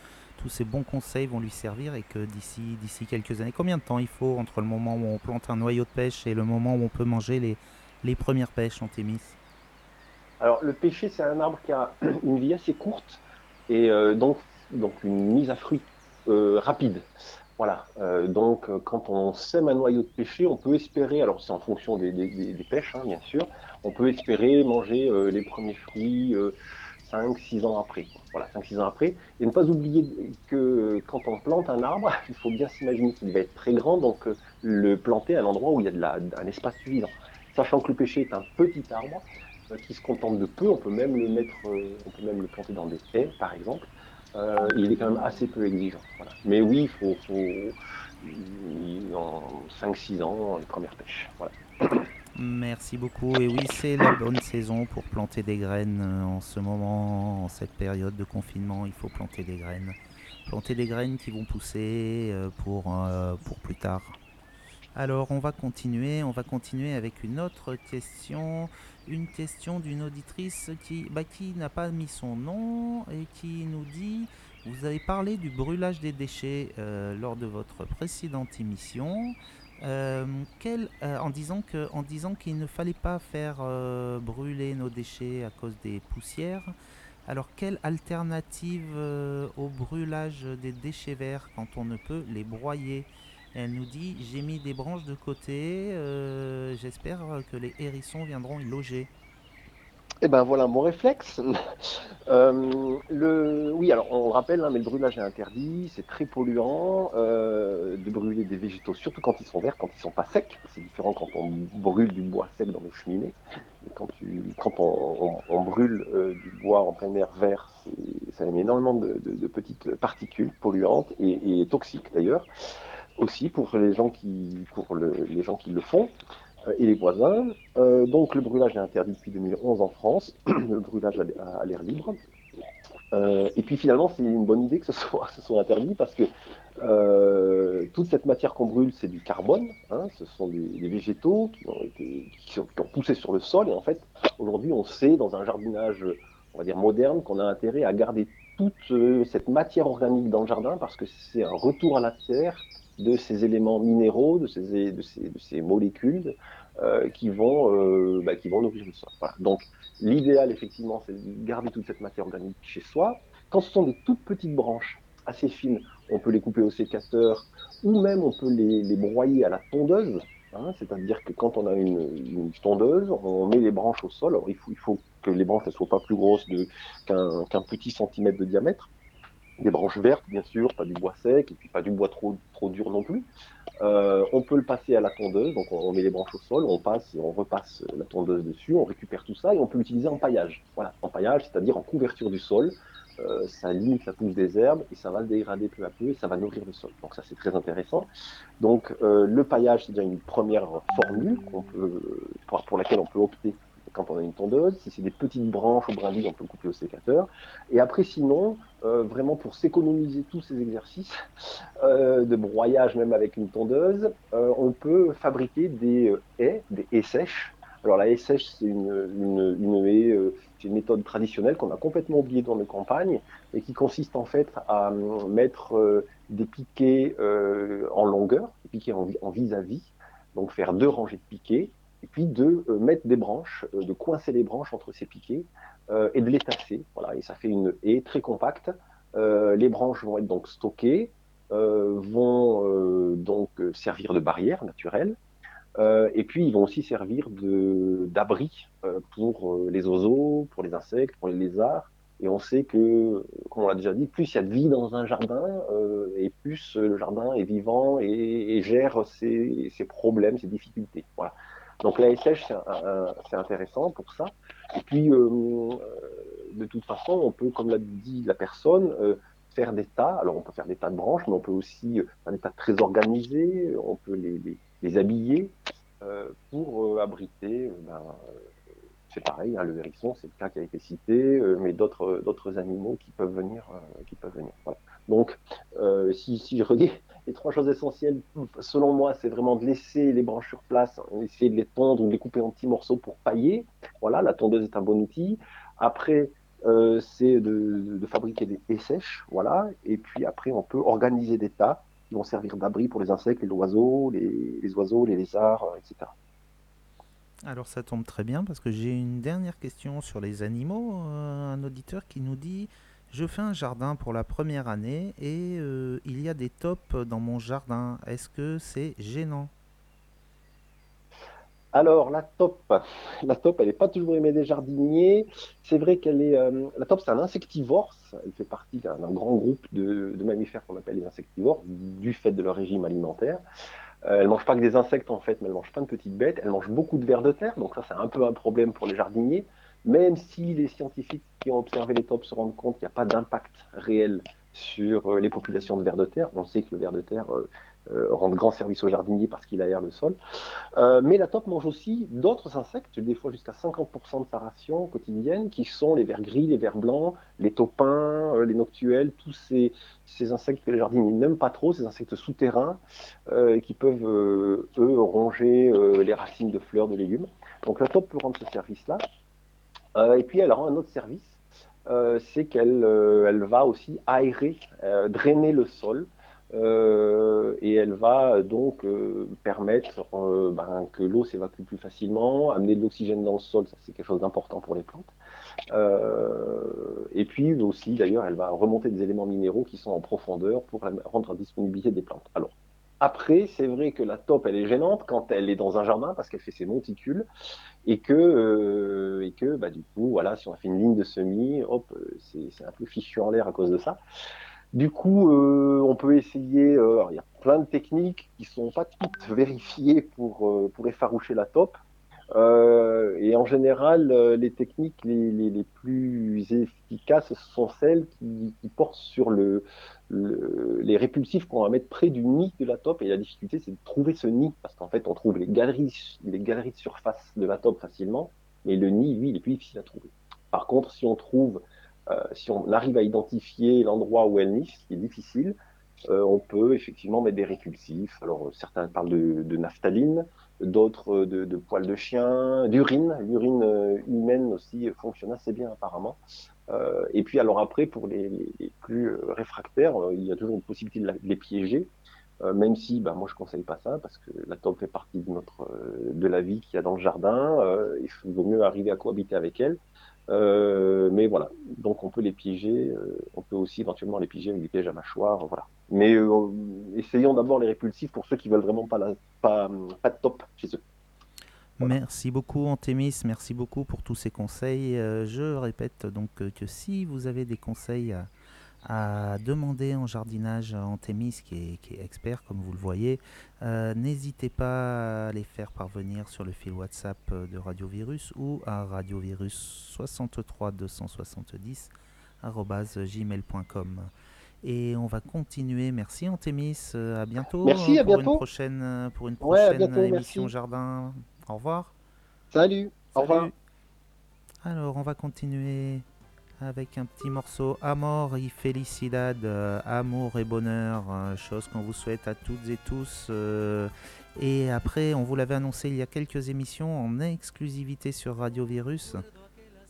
tous ces bons conseils vont lui servir et que d'ici d'ici quelques années, combien de temps il faut entre le moment où on plante un noyau de pêche et le moment où on peut manger les, les premières pêches en Thémis? Alors le pêcher, c'est un arbre qui a une vie assez courte et euh, donc, donc une mise à fruit euh, rapide. Voilà, euh, donc quand on sème un noyau de pêcher, on peut espérer, alors c'est en fonction des, pêches hein, bien sûr, on peut espérer manger les premiers fruits 5-6 ans après. Voilà, 5-6 ans après. Et ne pas oublier que quand on plante un arbre, il faut bien s'imaginer qu'il va être très grand, donc le planter à un endroit où il y a de la, un espace suffisant. Sachant que le pêcher est un petit arbre euh, qui se contente de peu, on peut même le mettre, euh, on peut même le planter dans des haies, par exemple. Euh, il est quand même assez peu exigeant. Voilà. Mais oui, il faut, faut en 5-6 ans les premières pêches. Voilà. Merci beaucoup. Et oui, c'est la bonne saison pour planter des graines en ce moment, en cette période de confinement. Il faut planter des graines. Planter des graines qui vont pousser pour, pour plus tard. Alors on va continuer, on va continuer avec une autre question, une question d'une auditrice qui, bah, qui n'a pas mis son nom et qui nous dit, vous avez parlé du brûlage des déchets euh, lors de votre précédente émission, euh, quel, euh, en disant qu'il ne fallait pas faire euh, brûler nos déchets à cause des poussières. Alors quelle alternative euh, au brûlage des déchets verts quand on ne peut les broyer? Elle nous dit J'ai mis des branches de côté, euh, j'espère que les hérissons viendront y loger. Eh ben voilà mon réflexe. euh, le... Oui, alors on le rappelle, hein, mais le brûlage est interdit, c'est très polluant euh, de brûler des végétaux, surtout quand ils sont verts, quand ils sont pas secs. C'est différent quand on brûle du bois sec dans nos cheminées. Quand, tu... quand on, on, on brûle euh, du bois en plein air vert, ça émet énormément de, de, de, petites particules polluantes et, et toxiques d'ailleurs aussi pour les gens qui, pour le, les gens qui le font et les voisins. Euh, donc le brûlage est interdit depuis 2011 en France, le brûlage à, l'air libre. Euh, et puis finalement, c'est une bonne idée que ce soit, interdit parce que euh, toute cette matière qu'on brûle, c'est du carbone. Hein, ce sont des, végétaux qui ont, poussé sur le sol. Et en fait, aujourd'hui, on sait dans un jardinage, on va dire moderne, qu'on a intérêt à garder toute euh, cette matière organique dans le jardin parce que c'est un retour à la terre de ces éléments minéraux, de ces, molécules euh, qui, vont, euh, bah, qui vont nourrir le sol. Donc l'idéal, effectivement, c'est de garder toute cette matière organique chez soi. Quand ce sont des toutes petites branches assez fines, on peut les couper au sécateur ou même on peut les, broyer à la tondeuse. Hein, C'est-à-dire que quand on a une, tondeuse, on met les branches au sol. Alors il faut que les branches ne soient pas plus grosses qu'un petit centimètre de diamètre. Des branches vertes, bien sûr, pas du bois sec, et puis pas du bois trop, trop dur non plus. Euh, on peut le passer à la tondeuse, donc on, met les branches au sol, on passe et on repasse la tondeuse dessus, on récupère tout ça et on peut l'utiliser en paillage. Voilà, en paillage, c'est-à-dire en couverture du sol. Euh, ça limite la pousse des herbes et ça va le dégrader peu à peu et ça va nourrir le sol. Donc ça c'est très intéressant. Donc euh, le paillage c'est déjà une première formule peut, pour laquelle on peut opter quand on a une tondeuse. Si c'est des petites branches ou brindilles, on peut couper au sécateur. Et après, sinon, euh, vraiment pour s'économiser tous ces exercices euh, de broyage, même avec une tondeuse, euh, on peut fabriquer des haies, des haies sèches. Alors la haie sèche, c'est une haie, c'est une méthode traditionnelle qu'on a complètement oubliée dans nos campagnes et qui consiste en fait à mettre des piquets en longueur, des piquets en vis-à-vis, donc faire deux rangées de piquets et puis de euh, mettre des branches, euh, de coincer les branches entre ces piquets euh, et de les tasser. Voilà, et ça fait une haie très compacte. les branches vont être donc stockées, vont donc servir de barrière naturelle. et puis, ils vont aussi servir d'abri pour les oiseaux, pour les insectes, pour les lézards. Et on sait que, comme on l'a déjà dit, plus il y a de vie dans un jardin, et plus le jardin est vivant et, gère ses, ses, problèmes, ses difficultés. Voilà. Donc la SH, c'est intéressant pour ça. Et puis, euh, euh, de toute façon, on peut, comme l'a dit la personne, euh, faire des tas. Alors, on peut faire des tas de branches, mais on peut aussi faire des tas très organisés. On peut les, les, habiller pour abriter. Ben, c'est pareil, hein, le hérisson, c'est le cas qui a été cité, mais d'autres animaux qui peuvent venir. qui peuvent venir. Donc, si, si je redis, les trois choses essentielles, selon moi, c'est vraiment de laisser les branches sur place, essayer de les tondre ou de les couper en petits morceaux pour pailler. Voilà, la tondeuse est un bon outil. Après, euh, c'est de, fabriquer des haies sèches, voilà. Et puis après, on peut organiser des tas qui vont servir d'abri pour les insectes, les oiseaux, les, oiseaux, les lézards, euh, etc. Alors ça tombe très bien parce que j'ai une dernière question sur les animaux. Euh, un auditeur qui nous dit je fais un jardin pour la première année et euh, il y a des tops dans mon jardin. Est-ce que c'est gênant? Alors, la taupe, la taupe, elle n'est pas toujours aimée des jardiniers. C'est vrai qu'elle est. Euh, la taupe, c'est un insectivore. Elle fait partie d'un grand groupe de, mammifères qu'on appelle les insectivores, du fait de leur régime alimentaire. Euh, elle ne mange pas que des insectes, en fait, mais elle mange plein de petites bêtes. Elle mange beaucoup de vers de terre, donc ça, c'est un peu un problème pour les jardiniers même si les scientifiques qui ont observé les tops se rendent compte qu'il n'y a pas d'impact réel sur euh, les populations de vers de terre, on sait que le ver de terre euh, euh, rend de grands services aux jardiniers parce qu'il aère le sol. mais la taupe mange aussi d'autres insectes, des fois jusqu'à 50% de sa ration quotidienne, qui sont les vers gris, les vers blancs, les taupins, les noctuels, tous ces, ces, insectes que les jardiniers n'aiment pas trop, ces insectes souterrains, qui peuvent, eux, ronger les racines de fleurs, de légumes. Donc la taupe peut rendre ce service-là. Euh, et puis elle rend un autre service, euh, c'est qu'elle euh, elle va aussi aérer, drainer le sol. et elle va donc permettre ben, que l'eau s'évacue plus facilement, amener de l'oxygène dans le sol, ça c'est quelque chose d'important pour les plantes. et puis aussi, d'ailleurs, elle va remonter des éléments minéraux qui sont en profondeur pour rendre la disponibilité des plantes. Alors, après, c'est vrai que la taupe, elle est gênante quand elle est dans un jardin parce qu'elle fait ses monticules et que, euh, bah, du coup, voilà, si on a fait une ligne de semis, hop, euh, c'est un peu fichu en l'air à cause de ça. Du coup, euh, on peut essayer, il y a plein de techniques qui sont pas toutes vérifiées pour, pour effaroucher la taupe. Euh, et en général, euh, les techniques les, les, les, plus efficaces sont celles qui, qui portent sur le, le, les répulsifs qu'on va mettre près du nid de la taupe. Et la difficulté, c'est de trouver ce nid, parce qu'en fait, on trouve les galeries, les galeries de surface de la taupe facilement, mais le nid, lui, il est plus difficile à trouver. Par contre, si on trouve, euh, si on arrive à identifier l'endroit où elle niche, ce qui est difficile, euh, on peut effectivement mettre des répulsifs. Alors, certains parlent de, de naphtaline, d'autres euh, de, poils de chien, d'urine. L'urine euh, humaine aussi fonctionne assez bien apparemment. Euh, et puis alors après, pour les, plus réfractaires, il y a toujours une possibilité de, les piéger. même si, bah, moi je conseille pas ça parce que la taupe fait partie de notre, de la vie qu'il y a dans le jardin. il vaut mieux arriver à cohabiter avec elle. Mais voilà, donc on peut les piéger. on peut aussi éventuellement les piéger avec des pièges à mâchoire. Voilà. Mais essayons d'abord les répulsifs pour ceux qui veulent vraiment pas, de top chez eux. Merci beaucoup Antémis, merci beaucoup pour tous ces conseils. Euh, je répète donc euh, que si vous avez des conseils à, à demander en jardinage à Antémis, qui est, qui est expert comme vous le voyez, euh, n'hésitez pas à les faire parvenir sur le fil WhatsApp de Radio Virus ou à radiovirus 63 270 gmail.com. Et on va continuer. Merci Antémis. Euh, À bientôt. Merci, euh, à pour bientôt. Une prochaine, pour une Ouais, prochaine bientôt, émission merci. jardin. Au revoir. Salut, au revoir. Alors, on va continuer avec un petit morceau Amor y Felicidad, euh, amour et bonheur, euh, chose qu'on vous souhaite à toutes et tous. euh, et après, on vous l'avait annoncé il y a quelques émissions en exclusivité sur Radio Virus.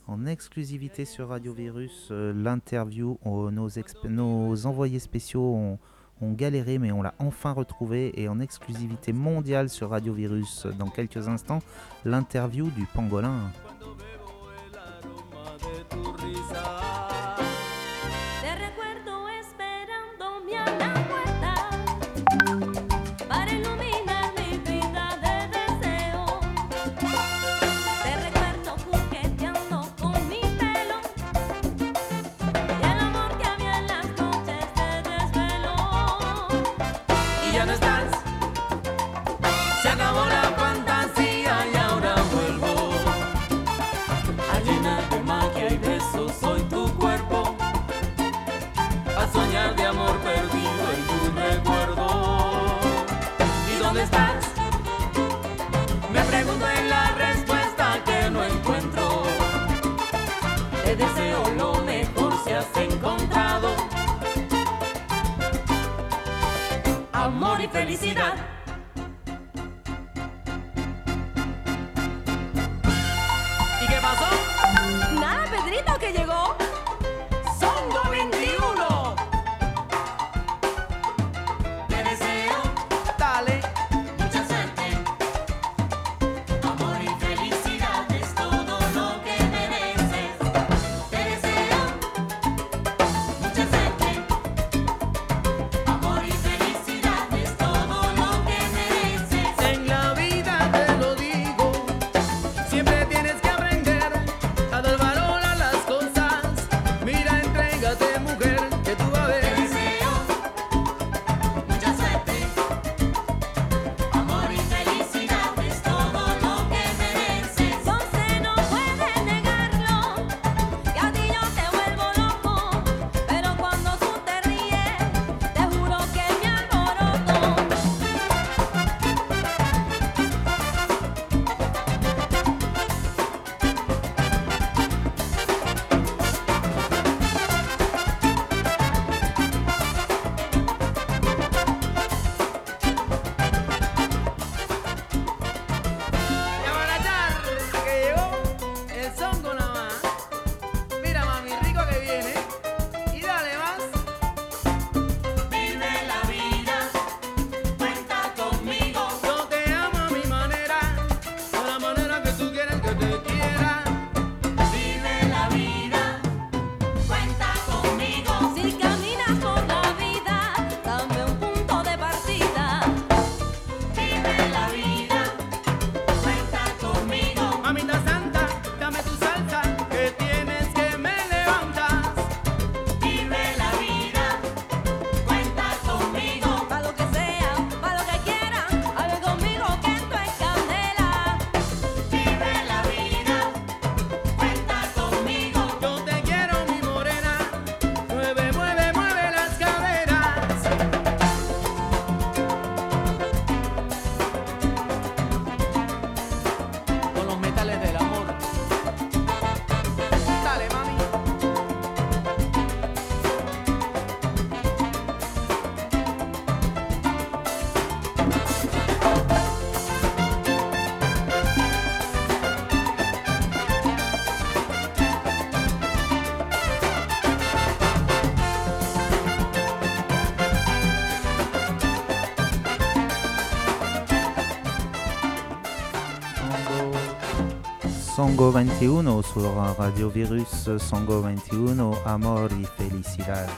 En exclusivité sur Radio Virus, l'interview, nos, envoyés spéciaux ont, ont galéré, mais on l'a enfin retrouvé. Et en exclusivité mondiale sur Radio Virus, dans quelques instants, l'interview du pangolin. Te amor Songo 21 sur Radio Virus Songo 21 Amor y Felicidad.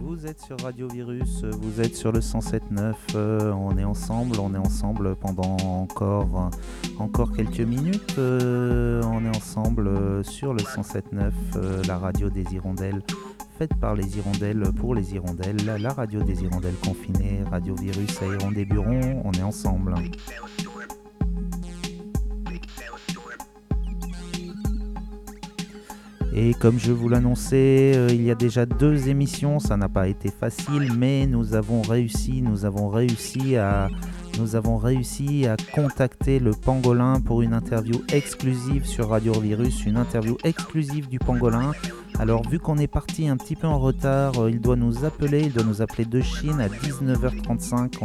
Vous êtes sur Radio Virus, vous êtes sur le 107.9, euh, on est ensemble, on est ensemble pendant encore encore quelques minutes. euh, on est ensemble euh, sur le 107.9, euh, la radio des hirondelles, faite par les hirondelles pour les hirondelles, la radio des hirondelles confinées, Radio Virus à Hirondé-Buron, on est ensemble. Et comme je vous l'annonçais, il y a déjà deux émissions, ça n'a pas été facile, mais nous avons réussi, nous avons réussi à, nous avons réussi à contacter le pangolin pour une interview exclusive sur Radio Virus, une interview exclusive du pangolin. Alors vu qu'on est parti un petit peu en retard, euh, il doit nous appeler, il doit nous appeler de Chine à 19h35.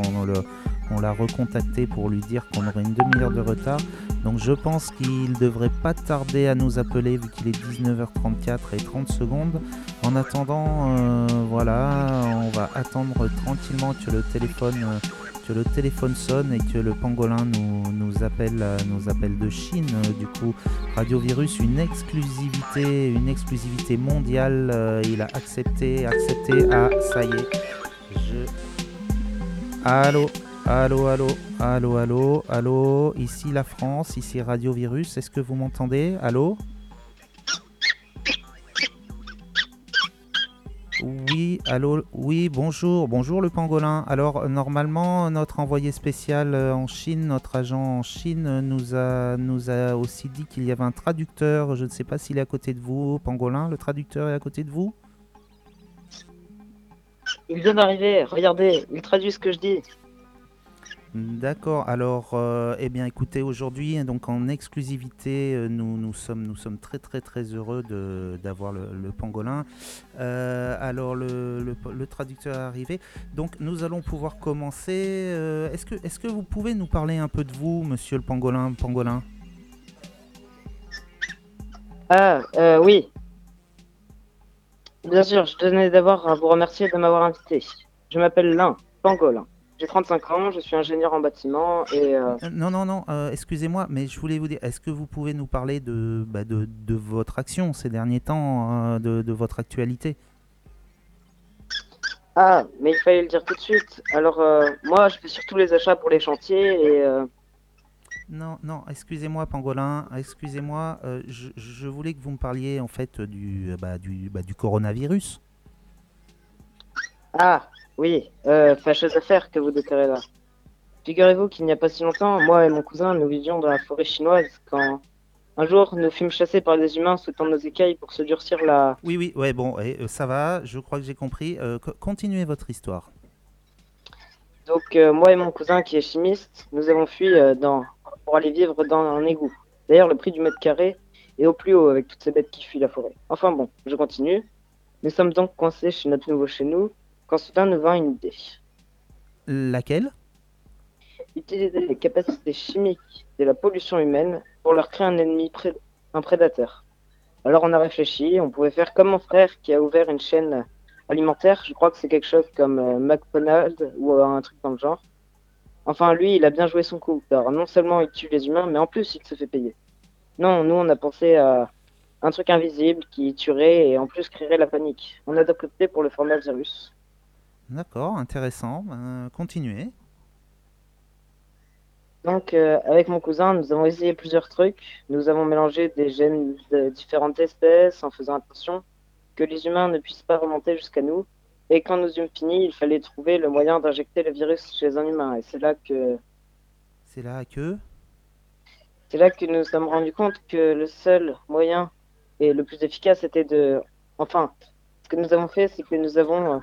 On l'a recontacté pour lui dire qu'on aurait une demi-heure de retard. Donc je pense qu'il devrait pas tarder à nous appeler vu qu'il est 19h34 et 30 secondes. En attendant, euh, voilà, on va attendre tranquillement que le téléphone, euh, que le téléphone sonne et que le pangolin nous, appelle, euh, nous appelle de Chine. Euh, Du coup, Radio Virus, une exclusivité, une exclusivité mondiale. Euh, il a accepté, accepté. Ah, ça y est. Je... Allô Allô, allô, allô, allô, allô, ici la France, ici Radio Virus, est-ce que vous m'entendez? Allô? Oui, allô, oui, bonjour, bonjour le pangolin. Alors, euh, normalement, notre envoyé spécial euh, en Chine, notre agent en Chine, euh, nous a, nous a aussi dit qu'il y avait un traducteur. Je ne sais pas s'il est à côté de vous, pangolin. Le traducteur est à côté de vous? Il vient d'arriver, regardez, il traduit ce que je dis. D'accord. Alors, euh, eh bien, écoutez, aujourd'hui, donc en exclusivité, euh, nous, nous sommes, très, très, très heureux de- d'avoir le, pangolin. Euh, alors, le, le- traducteur est arrivé. Donc, nous allons pouvoir commencer. Est-ce que, vous pouvez nous parler un peu de vous, Monsieur le pangolin, pangolin? Ah, oui. Bien sûr, je tenais d'abord à vous remercier de m'avoir invité. Je m'appelle Lin, Pangolin. J'ai 35 ans, je suis ingénieur en bâtiment et... euh, Euh, Non, non, non, euh, excusez-moi, mais je voulais vous dire, est-ce que vous pouvez nous parler de, bah, de, de votre action ces derniers temps, euh, de, de votre actualité? Ah, mais il fallait le dire tout de suite. Alors, euh, moi, je fais surtout les achats pour les chantiers et... Non, non, excusez-moi, Pangolin, excusez-moi, je, je voulais que vous me parliez en fait du, bah, du, bah, du coronavirus. Ah, oui, euh, fâcheuse affaire que vous déclarez là. Figurez-vous qu'il n'y a pas si longtemps, moi et mon cousin, nous vivions dans la forêt chinoise quand un jour nous fûmes chassés par des humains souhaitant nos écailles pour se durcir la... Oui, oui, ouais, bon, ouais, euh, ça va, je crois que j'ai compris. Euh, co- continuez votre histoire. Donc euh, moi et mon cousin qui est chimiste, nous avons fui dans... pour aller vivre dans un égout. D'ailleurs, le prix du mètre carré est au plus haut avec toutes ces bêtes qui fuient la forêt. Enfin bon, je continue. Nous sommes donc coincés chez notre nouveau chez nous quand soudain nous vint une idée. Laquelle? Utiliser les capacités chimiques de la pollution humaine pour leur créer un ennemi, pré- un prédateur. Alors on a réfléchi, on pouvait faire comme mon frère qui a ouvert une chaîne alimentaire, je crois que c'est quelque chose comme euh, McDonald's ou euh, un truc dans le genre. Enfin lui, il a bien joué son coup, car non seulement il tue les humains, mais en plus il se fait payer. Non, nous on a pensé à un truc invisible qui tuerait et en plus créerait la panique. On a donc opté pour le format virus. D'accord, intéressant. ben, continuez. Donc, euh, avec mon cousin, nous avons essayé plusieurs trucs. Nous avons mélangé des gènes de différentes espèces en faisant attention que les humains ne puissent pas remonter jusqu'à nous. Et quand nous eûmes fini, il fallait trouver le moyen d'injecter le virus chez un humain. Et c'est là que C'est là que c'est là que nous nous sommes rendus compte que le seul moyen et le plus efficace était de... Enfin, ce que nous avons fait, c'est que nous avons euh,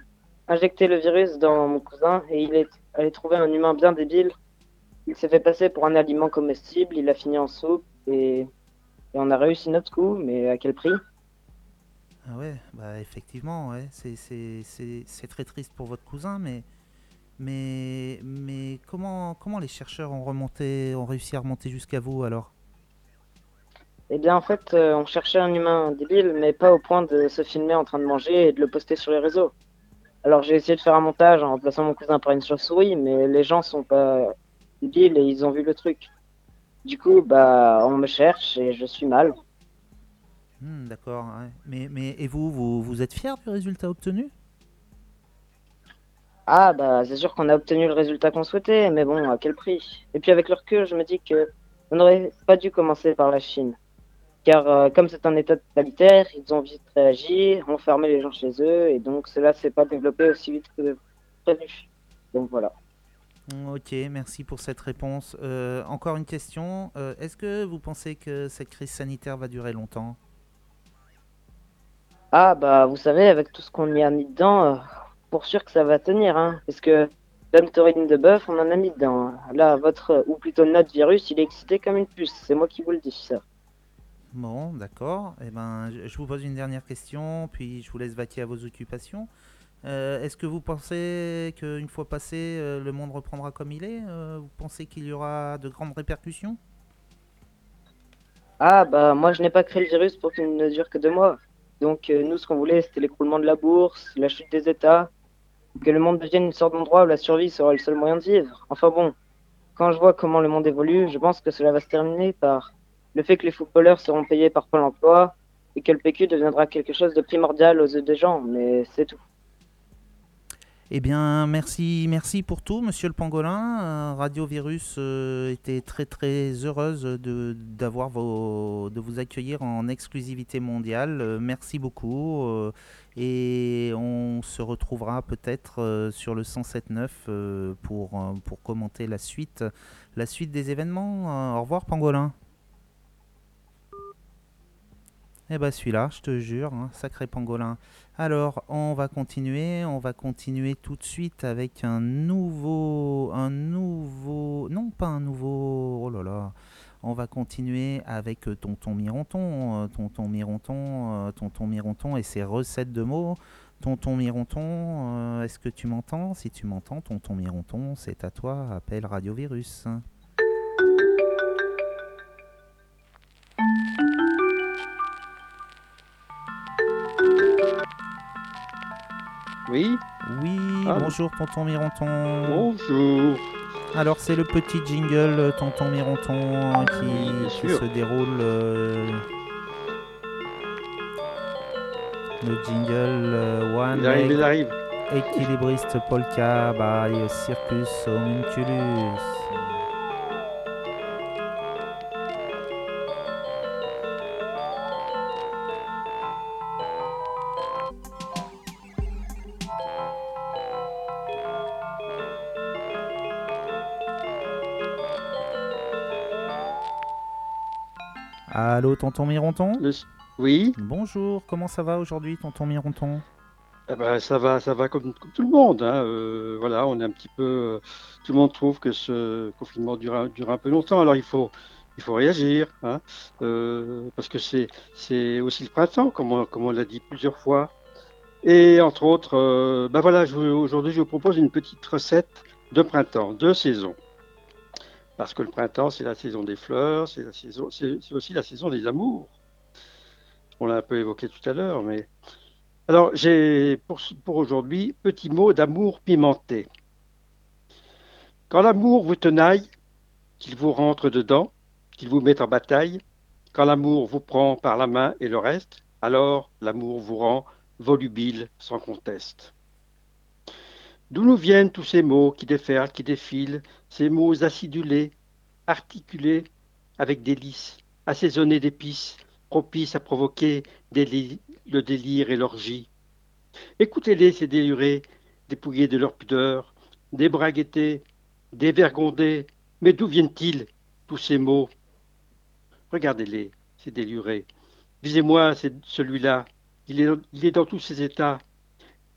injecté le virus dans mon cousin et il est allé trouver un humain bien débile. Il s'est fait passer pour un aliment comestible, il a fini en soupe et, et on a réussi notre coup, mais à quel prix? Ah ouais, bah effectivement, ouais, c'est très triste pour votre cousin, mais, mais, mais comment, comment les chercheurs ont remonté, ont réussi à remonter jusqu'à vous alors? Eh bien, en fait, euh, on cherchait un humain débile, mais pas au point de se filmer en train de manger et de le poster sur les réseaux. Alors, j'ai essayé de faire un montage en remplaçant mon cousin par une chauve-souris, mais les gens sont pas débiles et ils ont vu le truc. Du coup, bah, on me cherche et je suis mal. Hmm, D'accord, ouais. mais, mais et vous, vous, vous êtes fier du résultat obtenu? Ah bah c'est sûr qu'on a obtenu le résultat qu'on souhaitait, mais bon, à quel prix? Et puis avec le recul, je me dis que on n'aurait pas dû commencer par la Chine. Car euh, comme c'est un État totalitaire, ils ont vite réagi, ont fermé les gens chez eux, et donc cela s'est pas développé aussi vite que prévu. Donc voilà. Ok, merci pour cette réponse. Euh, encore une question. Euh, Est-ce que vous pensez que cette crise sanitaire va durer longtemps? Ah bah vous savez, avec tout ce qu'on y a mis dedans, pour sûr que ça va tenir, hein. Parce que l'homme taurine de bœuf, on en a mis dedans. Là, votre, ou plutôt notre virus, il est excité comme une puce. C'est moi qui vous le dis, ça. Bon, d'accord. Eh ben, je vous pose une dernière question, puis je vous laisse vaquer à vos occupations. Euh, Est-ce que vous pensez qu'une fois passé, euh, le monde reprendra comme il est Euh, Vous pensez qu'il y aura de grandes répercussions? Ah bah moi je n'ai pas créé le virus pour qu'il ne dure que deux mois. Donc nous ce qu'on voulait c'était l'écroulement de la bourse, la chute des États, que le monde devienne une sorte d'endroit où la survie sera le seul moyen de vivre. Enfin bon, quand je vois comment le monde évolue, je pense que cela va se terminer par le fait que les footballeurs seront payés par Pôle emploi et que le PQ deviendra quelque chose de primordial aux yeux des gens, mais c'est tout. Eh bien, merci, merci pour tout, Monsieur le Pangolin. Euh, Radio Virus euh, était très très heureuse de d'avoir de vous accueillir en exclusivité mondiale. Euh, merci beaucoup et on se retrouvera peut-être sur le 107.9 euh, pour pour commenter la suite, la suite des événements. Au revoir, Pangolin. Eh ben celui-là, je te jure, hein, sacré pangolin. Alors, on va continuer, on va continuer tout de suite avec un nouveau, un nouveau, non pas un nouveau, oh là là. On va continuer avec euh, Tonton Mironton, euh, Tonton Mironton, euh, Tonton Mironton et ses recettes de mots. Tonton Mironton, est-ce que tu m'entends? Si tu m'entends, Tonton Mironton, c'est à toi, appelle Radio Virus. Oui Oui, Ah. bonjour Tonton Mironton. Bonjour. Alors c'est le petit jingle euh, Tonton Mironton euh, qui, qui se déroule. euh, le jingle euh, One Il arrive, il arrive. Équilibriste Polka by Circus Homunculus. Allô, tonton Mironton Oui. Bonjour, comment ça va aujourd'hui, tonton Mironton Eh ben, ça va, ça va comme, comme tout le monde. hein. Euh, voilà, on est un petit peu. euh, tout le monde trouve que ce confinement dure, un- dure un peu longtemps. Alors il faut, il faut réagir, hein, euh, parce que c'est, c'est aussi le printemps, comme on, comme on l'a dit plusieurs fois. Et entre autres, ben voilà, aujourd'hui je vous propose une petite recette de printemps, de saison. Parce que le printemps, c'est la saison des fleurs, c'est aussi la saison des amours. On l'a un peu évoqué tout à l'heure, mais alors, j'ai pour, pour aujourd'hui, petit mot d'amour pimenté. Quand l'amour vous tenaille, qu'il vous rentre dedans, qu'il vous mette en bataille, quand l'amour vous prend par la main et le reste, alors l'amour vous rend volubile sans conteste. D'où nous viennent tous ces mots qui déferlent, qui défilent, ces mots acidulés, articulés avec délices, assaisonnés d'épices, propices à provoquer le délire et l'orgie. Écoutez-les, ces délurés, dépouillés de leur pudeur, débraguettés, dévergondés. Mais d'où viennent-ils, tous ces mots? Regardez-les, ces délurés. Visez-moi celui-là. Il est, il est dans tous ses états.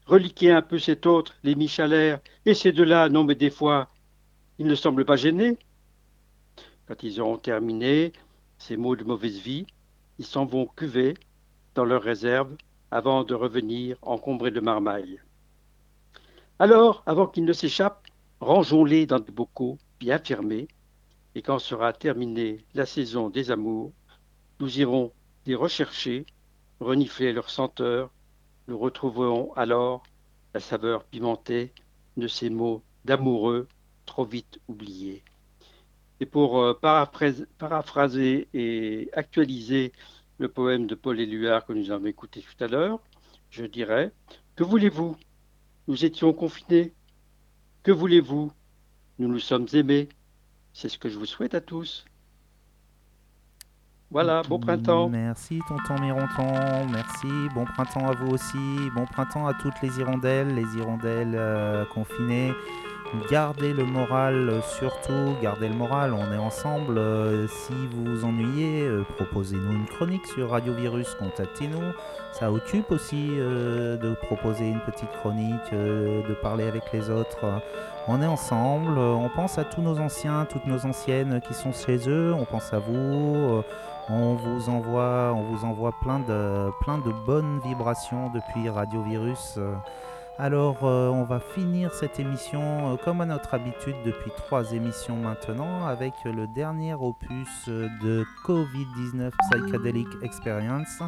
Reliquez un peu cet autre, les Michalère, et ces deux-là, non mais des fois, ils ne semblent pas gênés. Quand ils auront terminé ces mots de mauvaise vie, ils s'en vont cuver dans leurs réserves avant de revenir encombrés de marmaille. Alors, avant qu'ils ne s'échappent, rangeons-les dans des bocaux bien fermés, et quand sera terminée la saison des amours, nous irons les rechercher, renifler leur senteur, nous retrouverons alors la saveur pimentée de ces mots d'amoureux trop vite oubliés. Et pour euh, paraphrase- paraphraser et actualiser le poème de Paul Éluard que nous avons écouté tout à l'heure, je dirais Que voulez-vous? Nous étions confinés, Que voulez-vous? Nous nous sommes aimés. C'est ce que je vous souhaite à tous. Voilà, bon printemps. Merci tonton Mironton, merci, bon printemps à vous aussi, bon printemps à toutes les hirondelles, les hirondelles euh, confinées. Gardez le moral euh, surtout, gardez le moral, on est ensemble. Euh, si vous vous ennuyez, euh, proposez-nous une chronique sur Radio Virus, contactez-nous. Ça occupe aussi de proposer une petite chronique, de parler avec les autres. On est ensemble, on pense à tous nos anciens, toutes nos anciennes qui sont chez eux, on pense à vous. On vous envoie, plein de, bonnes vibrations depuis Radio Virus. alors, euh, on va finir cette émission euh, comme à notre habitude depuis trois émissions maintenant avec le dernier opus euh, de Covid-19 Psychedelic Experience.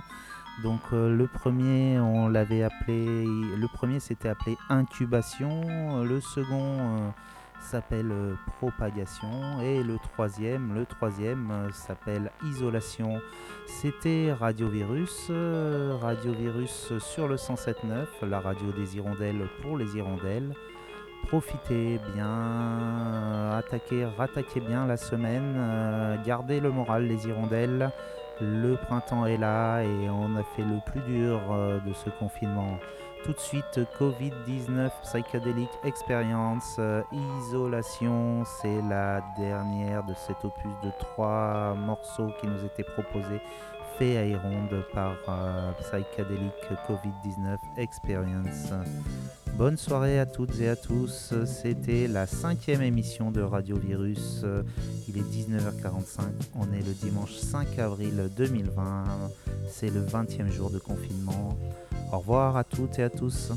Donc, le premier, on l'avait appelé, le premier s'était appelé Incubation, le second s'appelle euh, Propagation et le troisième, le troisième euh, s'appelle Isolation. C'était Radio Virus, euh, Radio Virus sur le 107.9, la radio des hirondelles pour les hirondelles. Profitez bien, attaquez, rattaquez bien la semaine, gardez le moral les hirondelles. Le printemps est là et on a fait le plus dur de ce confinement. Tout de suite, Covid-19 Psychedelic Experience, euh, Isolation, c'est la dernière de cet opus de trois morceaux qui nous étaient proposés, fait à Ironde par euh, Psychedelic Covid-19 Experience. Bonne soirée à toutes et à tous, c'était la cinquième émission de Radio Virus, il est 19h45, on est le dimanche 5 avril 2020, c'est le 20e jour de confinement. Au revoir à toutes et à tous.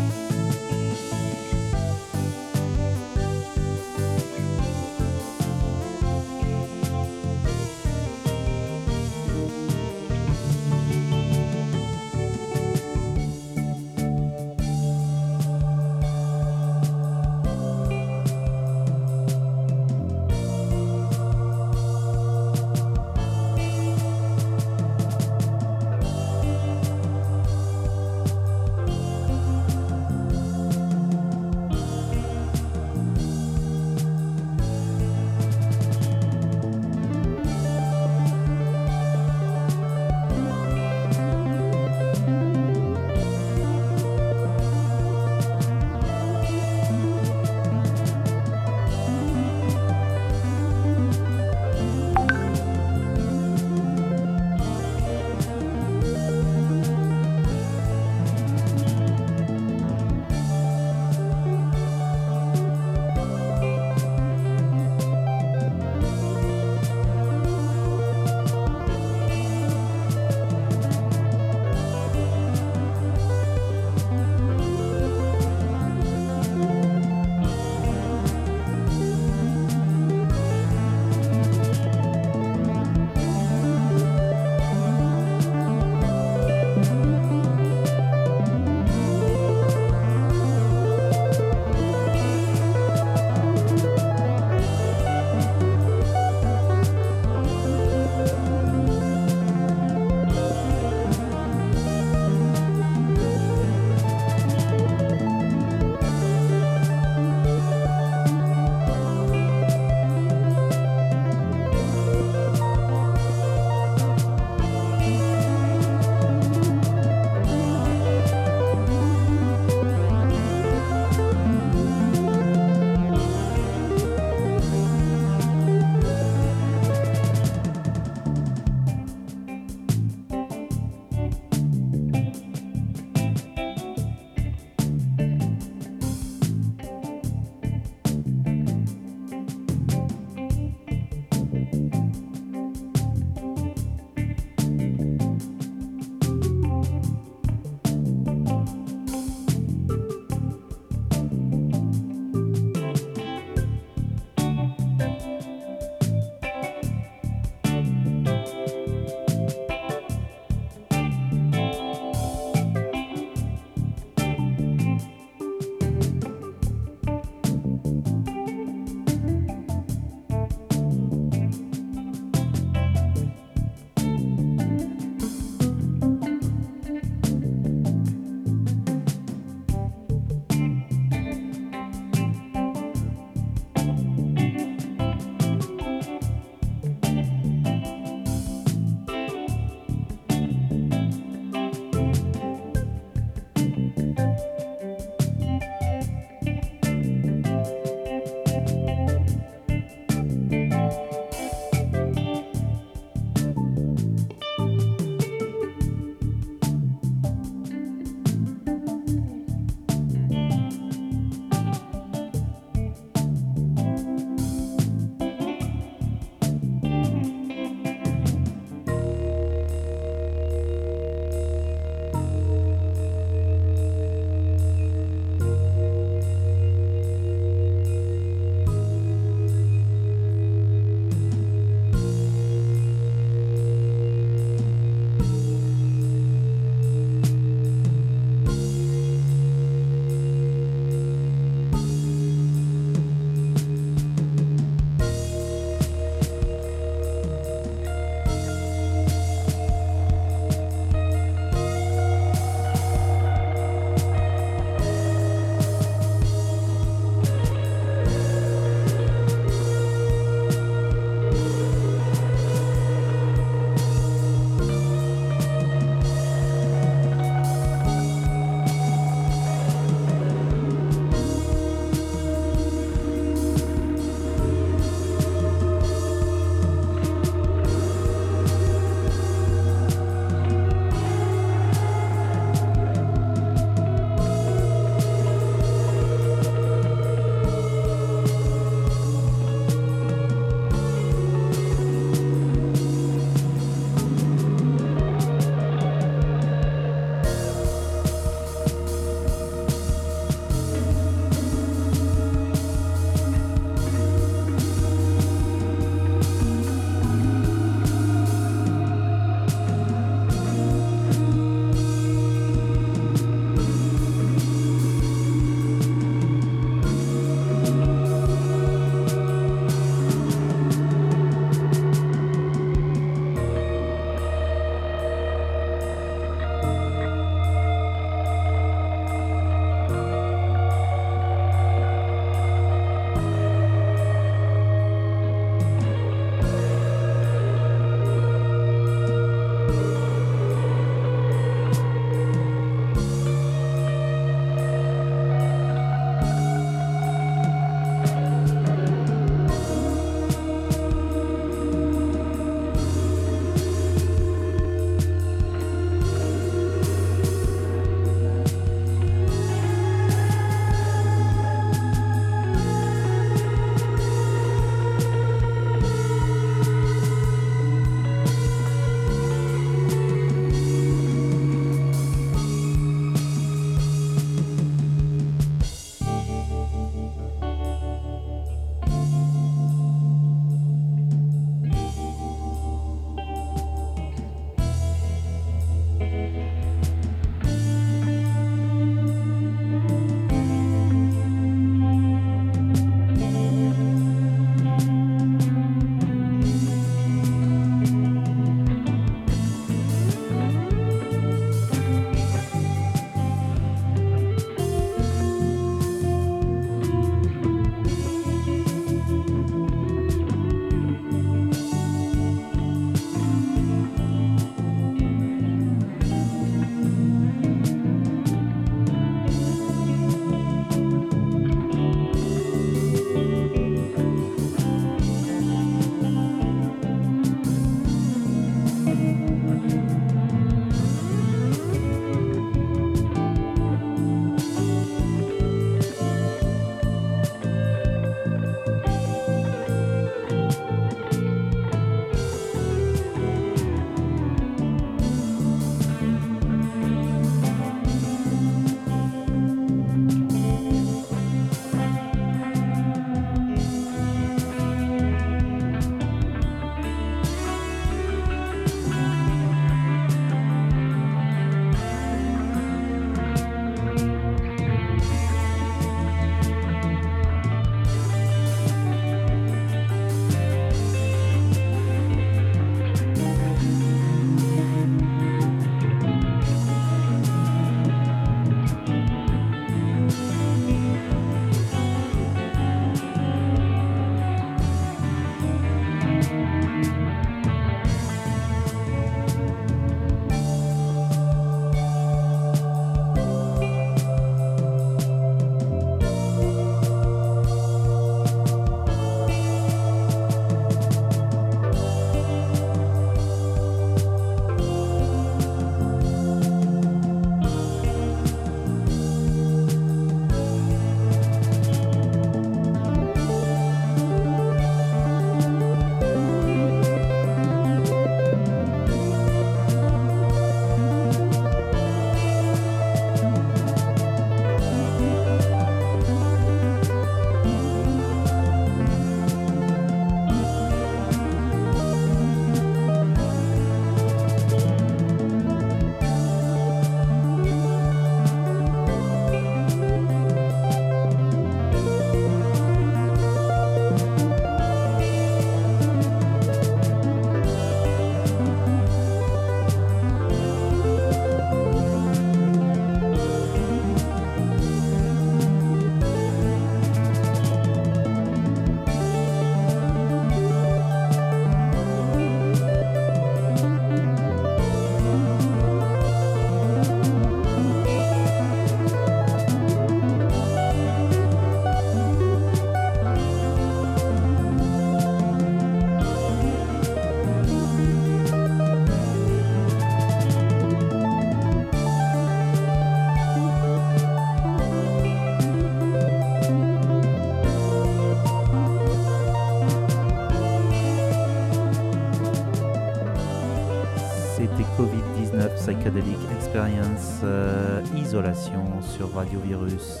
Sur Radio Virus.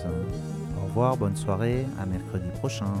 Au revoir, bonne soirée, à mercredi prochain.